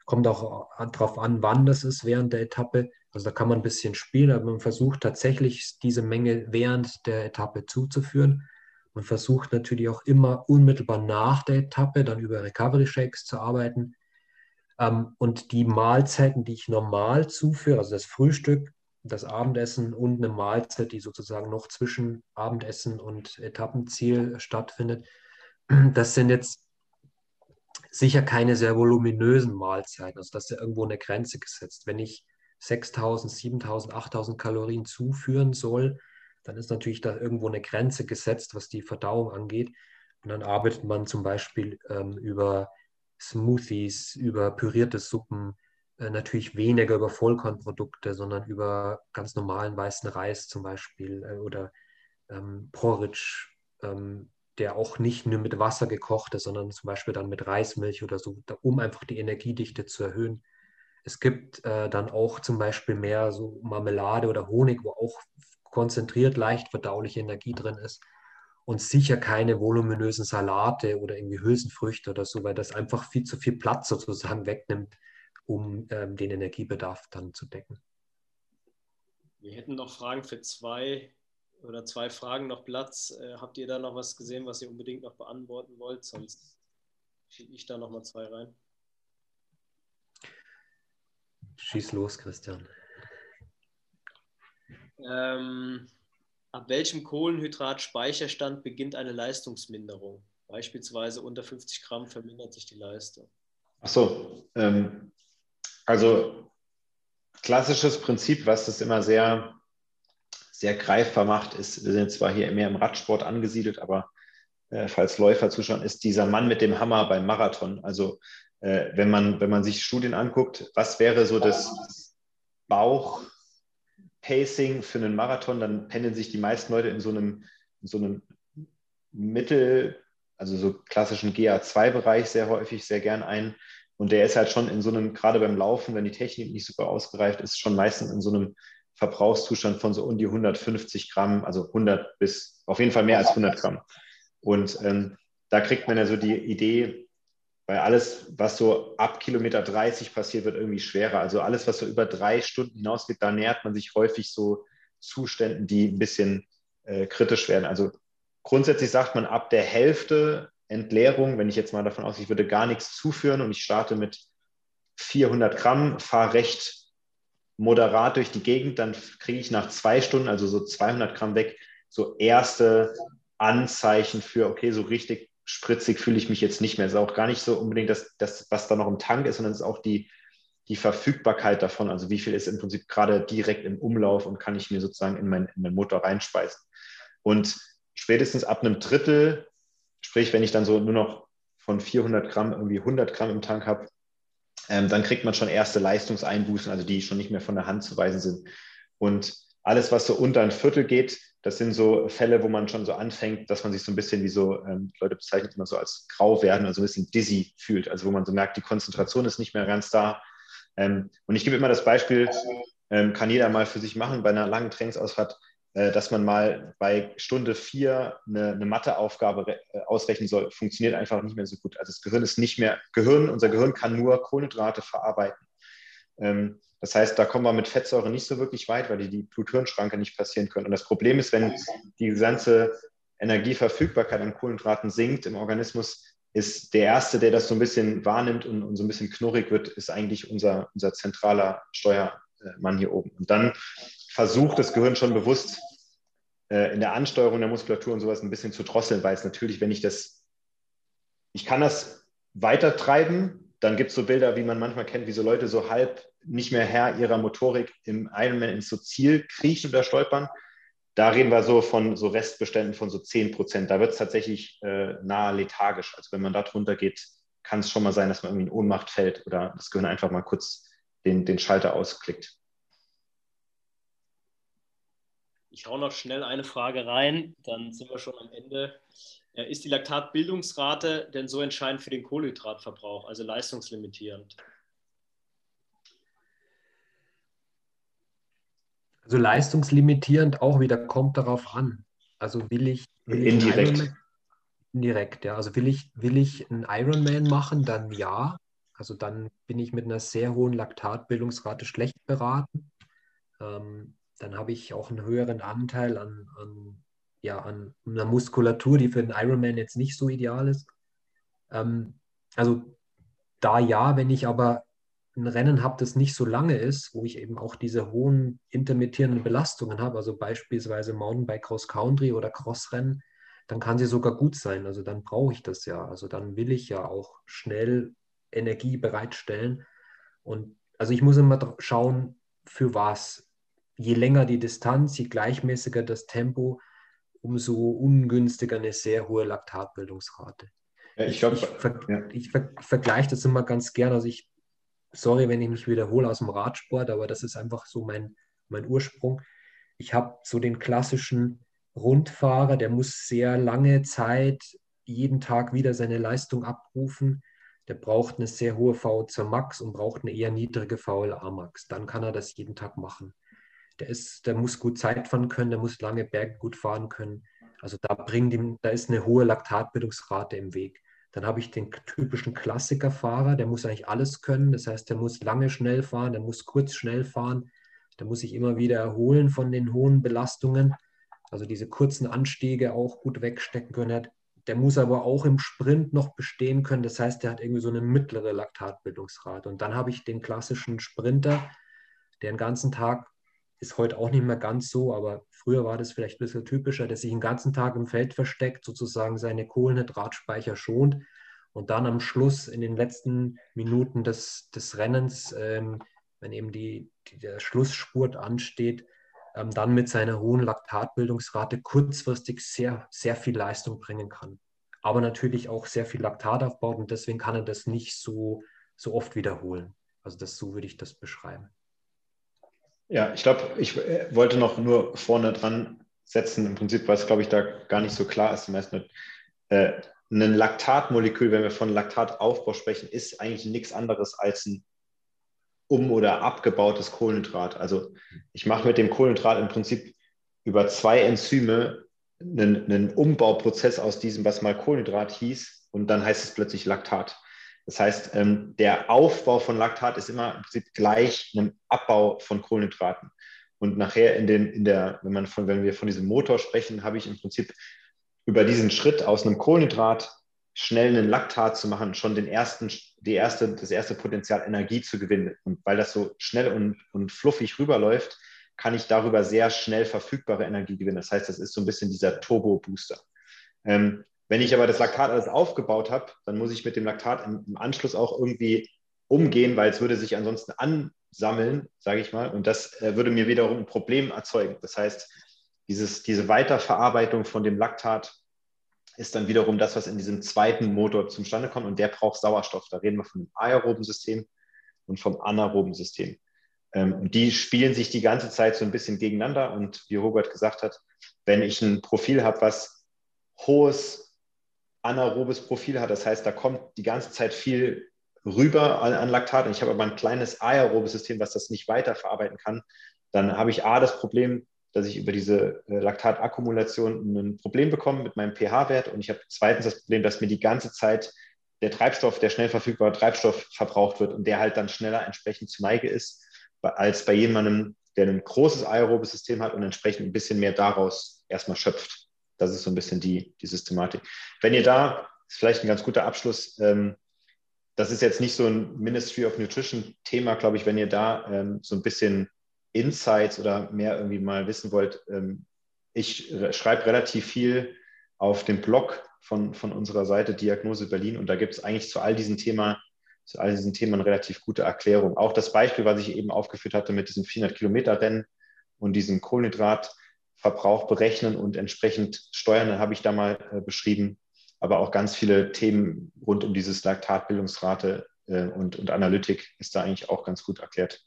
Kommt auch darauf an, wann das ist während der Etappe. Also da kann man ein bisschen spielen, aber man versucht tatsächlich diese Menge während der Etappe zuzuführen. Man versucht natürlich auch immer unmittelbar nach der Etappe dann über Recovery Shakes zu arbeiten ähm, und die Mahlzeiten, die ich normal zuführe, also das Frühstück, das Abendessen und eine Mahlzeit, die sozusagen noch zwischen Abendessen und Etappenziel stattfindet, <clears throat> das sind jetzt sicher keine sehr voluminösen Mahlzeiten. Also das ist ja irgendwo eine Grenze gesetzt. Wenn ich 6000, 7000, 8000 Kalorien zuführen soll, dann ist natürlich da irgendwo eine Grenze gesetzt, was die Verdauung angeht. Und dann arbeitet man zum Beispiel ähm, über Smoothies, über pürierte Suppen, äh, natürlich weniger über Vollkornprodukte, sondern über ganz normalen weißen Reis zum Beispiel äh, oder ähm, Porridge, ähm, der auch nicht nur mit Wasser gekocht ist, sondern zum Beispiel dann mit Reismilch oder so, um einfach die Energiedichte zu erhöhen. Es gibt äh, dann auch zum Beispiel mehr so Marmelade oder Honig, wo auch konzentriert leicht verdauliche Energie drin ist und sicher keine voluminösen Salate oder irgendwie Hülsenfrüchte oder so, weil das einfach viel zu viel Platz sozusagen <laughs> wegnimmt, um ähm, den Energiebedarf dann zu decken. Wir hätten noch Fragen für zwei oder zwei Fragen noch Platz. Äh, habt ihr da noch was gesehen, was ihr unbedingt noch beantworten wollt? Sonst schicke ich da noch mal zwei rein. Schieß los, Christian. Ähm, Ab welchem Kohlenhydratspeicherstand beginnt eine Leistungsminderung? Beispielsweise unter 50 Gramm vermindert sich die Leistung. Ach so, ähm, also klassisches Prinzip, was das immer sehr, sehr greifbar macht, ist, wir sind zwar hier mehr im Radsport angesiedelt, aber äh, falls Läufer zuschauen, ist dieser Mann mit dem Hammer beim Marathon. Also äh, wenn, man, wenn man sich Studien anguckt, was wäre so das Bauch, Pacing für einen Marathon, dann pendeln sich die meisten Leute in so einem, in so einem Mittel, also so klassischen GA2-Bereich sehr häufig, sehr gern ein. Und der ist halt schon in so einem, gerade beim Laufen, wenn die Technik nicht super ausgereift ist, schon meistens in so einem Verbrauchszustand von so um die 150 Gramm, also 100 bis auf jeden Fall mehr als 100 Gramm. Und ähm, da kriegt man ja so die Idee, weil alles, was so ab Kilometer 30 passiert, wird irgendwie schwerer. Also alles, was so über drei Stunden hinausgeht, da nähert man sich häufig so Zuständen, die ein bisschen äh, kritisch werden. Also grundsätzlich sagt man ab der Hälfte Entleerung, wenn ich jetzt mal davon aus, ich würde gar nichts zuführen und ich starte mit 400 Gramm, fahre recht moderat durch die Gegend, dann kriege ich nach zwei Stunden, also so 200 Gramm weg, so erste Anzeichen für, okay, so richtig spritzig fühle ich mich jetzt nicht mehr. Es ist auch gar nicht so unbedingt das, das, was da noch im Tank ist, sondern es ist auch die, die Verfügbarkeit davon, also wie viel ist im Prinzip gerade direkt im Umlauf und kann ich mir sozusagen in, mein, in meinen Motor reinspeisen. Und spätestens ab einem Drittel, sprich, wenn ich dann so nur noch von 400 Gramm irgendwie 100 Gramm im Tank habe, ähm, dann kriegt man schon erste Leistungseinbußen, also die schon nicht mehr von der Hand zu weisen sind. Und alles, was so unter ein Viertel geht, das sind so Fälle, wo man schon so anfängt, dass man sich so ein bisschen wie so, ähm, Leute bezeichnen immer so als grau werden, also ein bisschen dizzy fühlt, also wo man so merkt, die Konzentration ist nicht mehr ganz da. Ähm, und ich gebe immer das Beispiel, ähm, kann jeder mal für sich machen bei einer langen Trainingsausfahrt, äh, dass man mal bei Stunde vier eine, eine Matheaufgabe äh, ausrechnen soll, funktioniert einfach nicht mehr so gut. Also das Gehirn ist nicht mehr, Gehirn, unser Gehirn kann nur Kohlenhydrate verarbeiten. Ähm, das heißt, da kommen wir mit Fettsäure nicht so wirklich weit, weil die die Blut-Hirn-Schranke nicht passieren können. Und das Problem ist, wenn die ganze Energieverfügbarkeit an Kohlenhydraten sinkt im Organismus, ist der Erste, der das so ein bisschen wahrnimmt und, und so ein bisschen knurrig wird, ist eigentlich unser, unser zentraler Steuermann hier oben. Und dann versucht das Gehirn schon bewusst äh, in der Ansteuerung der Muskulatur und sowas ein bisschen zu drosseln, weil es natürlich, wenn ich das, ich kann das weiter treiben, dann gibt es so Bilder, wie man manchmal kennt, wie so Leute so halb nicht mehr Herr ihrer Motorik im Ironman ins so Ziel kriechen oder stolpern. Da reden wir so von so Restbeständen von so 10 Prozent. Da wird es tatsächlich äh, nahe lethargisch. Also wenn man da drunter geht, kann es schon mal sein, dass man irgendwie in Ohnmacht fällt oder das Gehirn einfach mal kurz den, den Schalter ausklickt. Ich hau noch schnell eine Frage rein, dann sind wir schon am Ende. Äh, ist die Laktatbildungsrate denn so entscheidend für den Kohlenhydratverbrauch, also leistungslimitierend? Also leistungslimitierend auch wieder kommt darauf an. Also will ich. Will indirekt. Ich indirekt, ja. Also will ich, will ich einen Ironman machen, dann ja. Also dann bin ich mit einer sehr hohen Laktatbildungsrate schlecht beraten. Ähm, dann habe ich auch einen höheren Anteil an, an, ja, an einer Muskulatur, die für den Ironman jetzt nicht so ideal ist. Ähm, also da ja, wenn ich aber ein Rennen habe, das nicht so lange ist, wo ich eben auch diese hohen intermittierenden Belastungen habe, also beispielsweise Mountainbike Cross Country oder Crossrennen, dann kann sie sogar gut sein. Also dann brauche ich das ja. Also dann will ich ja auch schnell Energie bereitstellen. Und also ich muss immer schauen, für was. Je länger die Distanz, je gleichmäßiger das Tempo, umso ungünstiger eine sehr hohe Laktatbildungsrate. Ja, ich, glaub, ich, ver ja. ich ver vergleiche das immer ganz gern. Also ich sorry, wenn ich mich wiederhole aus dem Radsport, aber das ist einfach so mein, mein Ursprung. Ich habe so den klassischen Rundfahrer, der muss sehr lange Zeit jeden Tag wieder seine Leistung abrufen. Der braucht eine sehr hohe VO2 Max und braucht eine eher niedrige VLA Max. Dann kann er das jeden Tag machen. Der, ist, der muss gut Zeit fahren können, der muss lange Berge gut fahren können. Also da, bringt ihm, da ist eine hohe Laktatbildungsrate im Weg. Dann habe ich den typischen Klassikerfahrer, der muss eigentlich alles können. Das heißt, der muss lange schnell fahren, der muss kurz schnell fahren, der muss sich immer wieder erholen von den hohen Belastungen. Also diese kurzen Anstiege auch gut wegstecken können. Der muss aber auch im Sprint noch bestehen können. Das heißt, der hat irgendwie so eine mittlere Laktatbildungsrate. Und dann habe ich den klassischen Sprinter, der den ganzen Tag ist heute auch nicht mehr ganz so, aber früher war das vielleicht ein bisschen typischer, der sich den ganzen Tag im Feld versteckt, sozusagen seine Kohlenhydratspeicher schont und dann am Schluss in den letzten Minuten des, des Rennens, ähm, wenn eben die, die, der Schlussspurt ansteht, ähm, dann mit seiner hohen Laktatbildungsrate kurzfristig sehr, sehr viel Leistung bringen kann. Aber natürlich auch sehr viel Laktat aufbaut und deswegen kann er das nicht so, so oft wiederholen. Also das so würde ich das beschreiben. Ja, ich glaube, ich äh, wollte noch nur vorne dran setzen, im Prinzip, weil es, glaube ich, da gar nicht so klar ist. Meistens, äh, ein Laktatmolekül, wenn wir von Laktataufbau sprechen, ist eigentlich nichts anderes als ein um- oder abgebautes Kohlenhydrat. Also ich mache mit dem Kohlenhydrat im Prinzip über zwei Enzyme einen, einen Umbauprozess aus diesem, was mal Kohlenhydrat hieß, und dann heißt es plötzlich Laktat. Das heißt, ähm, der Aufbau von Laktat ist immer im Prinzip gleich einem Abbau von Kohlenhydraten. Und nachher in, den, in der, wenn, man von, wenn wir von diesem Motor sprechen, habe ich im Prinzip über diesen Schritt aus einem Kohlenhydrat schnell einen Laktat zu machen, schon den ersten, die erste, das erste Potenzial Energie zu gewinnen. Und weil das so schnell und, und fluffig rüberläuft, kann ich darüber sehr schnell verfügbare Energie gewinnen. Das heißt, das ist so ein bisschen dieser Turbo-Booster. Ähm, wenn ich aber das Laktat alles aufgebaut habe, dann muss ich mit dem Laktat im, im Anschluss auch irgendwie umgehen, weil es würde sich ansonsten ansammeln, sage ich mal, und das äh, würde mir wiederum ein Problem erzeugen. Das heißt, dieses, diese Weiterverarbeitung von dem Laktat ist dann wiederum das, was in diesem zweiten Motor zustande kommt und der braucht Sauerstoff. Da reden wir von dem aeroben System und vom anaeroben System. Ähm, die spielen sich die ganze Zeit so ein bisschen gegeneinander. Und wie Robert gesagt hat, wenn ich ein Profil habe, was hohes anaerobes Profil hat, das heißt, da kommt die ganze Zeit viel rüber an, Laktat. Und ich habe aber ein kleines aerobes System, was das nicht weiterverarbeiten kann, dann habe ich A, das Problem, dass ich über diese äh, Laktatakkumulation ein Problem bekomme mit meinem pH-Wert. Und ich habe zweitens das Problem, dass mir die ganze Zeit der Treibstoff, der schnell verfügbare Treibstoff verbraucht wird und der halt dann schneller entsprechend zu Neige ist, als bei jemandem, der ein großes aerobes System hat und entsprechend ein bisschen mehr daraus erstmal schöpft. Das ist so ein bisschen die, die Systematik. Wenn ihr da, ist vielleicht ein ganz guter Abschluss, ähm, das ist jetzt nicht so ein Ministry of Nutrition Thema, glaube ich, wenn ihr da ähm, so ein bisschen Insights oder mehr irgendwie mal wissen wollt. Ähm, ich schreibe relativ viel auf dem Blog von, von unserer Seite Diagnose Berlin und da gibt es eigentlich zu all diesen Themen zu all diesen Themen relativ gute Erklärung. Auch das Beispiel, was ich eben aufgeführt hatte mit diesem 400 Kilometer Rennen und diesem Kohlenhydratverbrauch berechnen und entsprechend steuern, habe ich da mal äh, beschrieben. Aber auch ganz viele Themen rund um dieses Laktatbildungsrate äh, und, und Analytik ist da eigentlich auch ganz gut erklärt.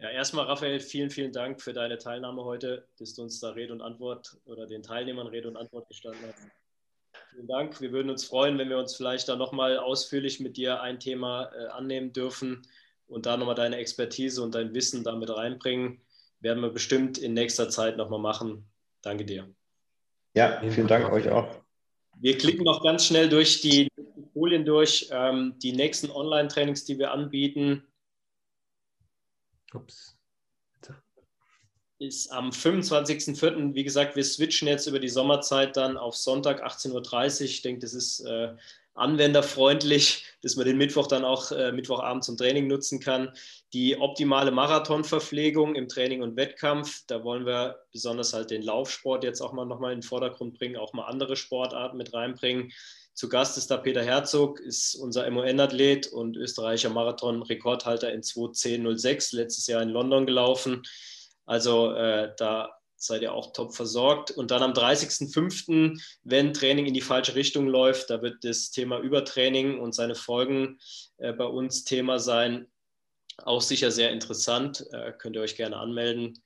Ja, erstmal, Raphael, vielen, vielen Dank für deine Teilnahme heute, dass du uns da Rede und Antwort oder den Teilnehmern Rede und Antwort gestanden hast. Vielen Dank. Wir würden uns freuen, wenn wir uns vielleicht da nochmal ausführlich mit dir ein Thema äh, annehmen dürfen und da nochmal deine Expertise und dein Wissen damit reinbringen. Werden wir bestimmt in nächster Zeit nochmal machen. Danke dir. Ja, vielen Dank euch auch. Wir klicken noch ganz schnell durch die Folien durch. Ähm, die nächsten Online-Trainings, die wir anbieten, Ups. Ist am 25.04. Wie gesagt, wir switchen jetzt über die Sommerzeit dann auf Sonntag 18.30 Uhr. Ich denke, das ist äh, anwenderfreundlich, dass man den Mittwoch dann auch äh, Mittwochabend zum Training nutzen kann. Die optimale Marathonverpflegung im Training und Wettkampf, da wollen wir besonders halt den Laufsport jetzt auch mal nochmal in den Vordergrund bringen, auch mal andere Sportarten mit reinbringen. Zu Gast ist da Peter Herzog, ist unser MON-Athlet und österreichischer Marathon-Rekordhalter in 2.10.06, letztes Jahr in London gelaufen. Also äh, da seid ihr auch top versorgt. Und dann am 30.05., wenn Training in die falsche Richtung läuft, da wird das Thema Übertraining und seine Folgen äh, bei uns Thema sein. Auch sicher sehr interessant, äh, könnt ihr euch gerne anmelden.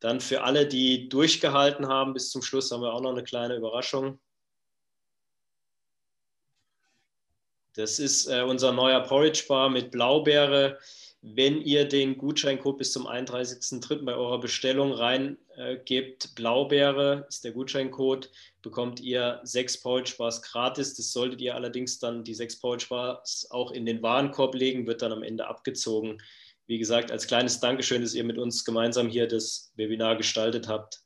Dann für alle, die durchgehalten haben bis zum Schluss, haben wir auch noch eine kleine Überraschung. Das ist äh, unser neuer Porridge Bar mit Blaubeere. Wenn ihr den Gutscheincode bis zum 31.03. bei eurer Bestellung reingebt, äh, Blaubeere ist der Gutscheincode, bekommt ihr sechs Porridge Bars gratis. Das solltet ihr allerdings dann die sechs Porridge Bars auch in den Warenkorb legen, wird dann am Ende abgezogen. Wie gesagt, als kleines Dankeschön, dass ihr mit uns gemeinsam hier das Webinar gestaltet habt.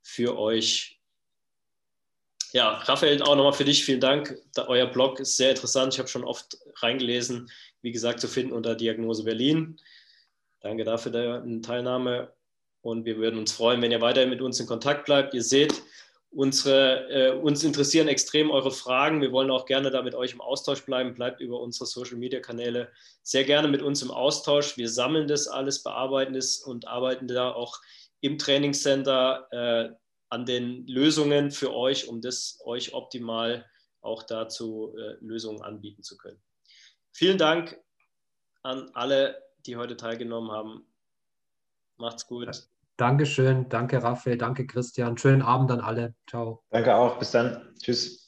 Für euch ja, Raphael, auch nochmal für dich vielen Dank. Da, euer Blog ist sehr interessant. Ich habe schon oft reingelesen. Wie gesagt, zu finden unter Diagnose Berlin. Danke dafür deine Teilnahme. Und wir würden uns freuen, wenn ihr weiterhin mit uns in Kontakt bleibt. Ihr seht, unsere, äh, uns interessieren extrem eure Fragen. Wir wollen auch gerne da mit euch im Austausch bleiben. Bleibt über unsere Social-Media-Kanäle sehr gerne mit uns im Austausch. Wir sammeln das alles, bearbeiten es und arbeiten da auch im Trainingscenter. Äh, an den Lösungen für euch, um das euch optimal auch dazu äh, Lösungen anbieten zu können. Vielen Dank an alle, die heute teilgenommen haben. Macht's gut. Dankeschön, danke Raphael, danke Christian. Schönen Abend an alle. Ciao. Danke auch, bis dann. Tschüss.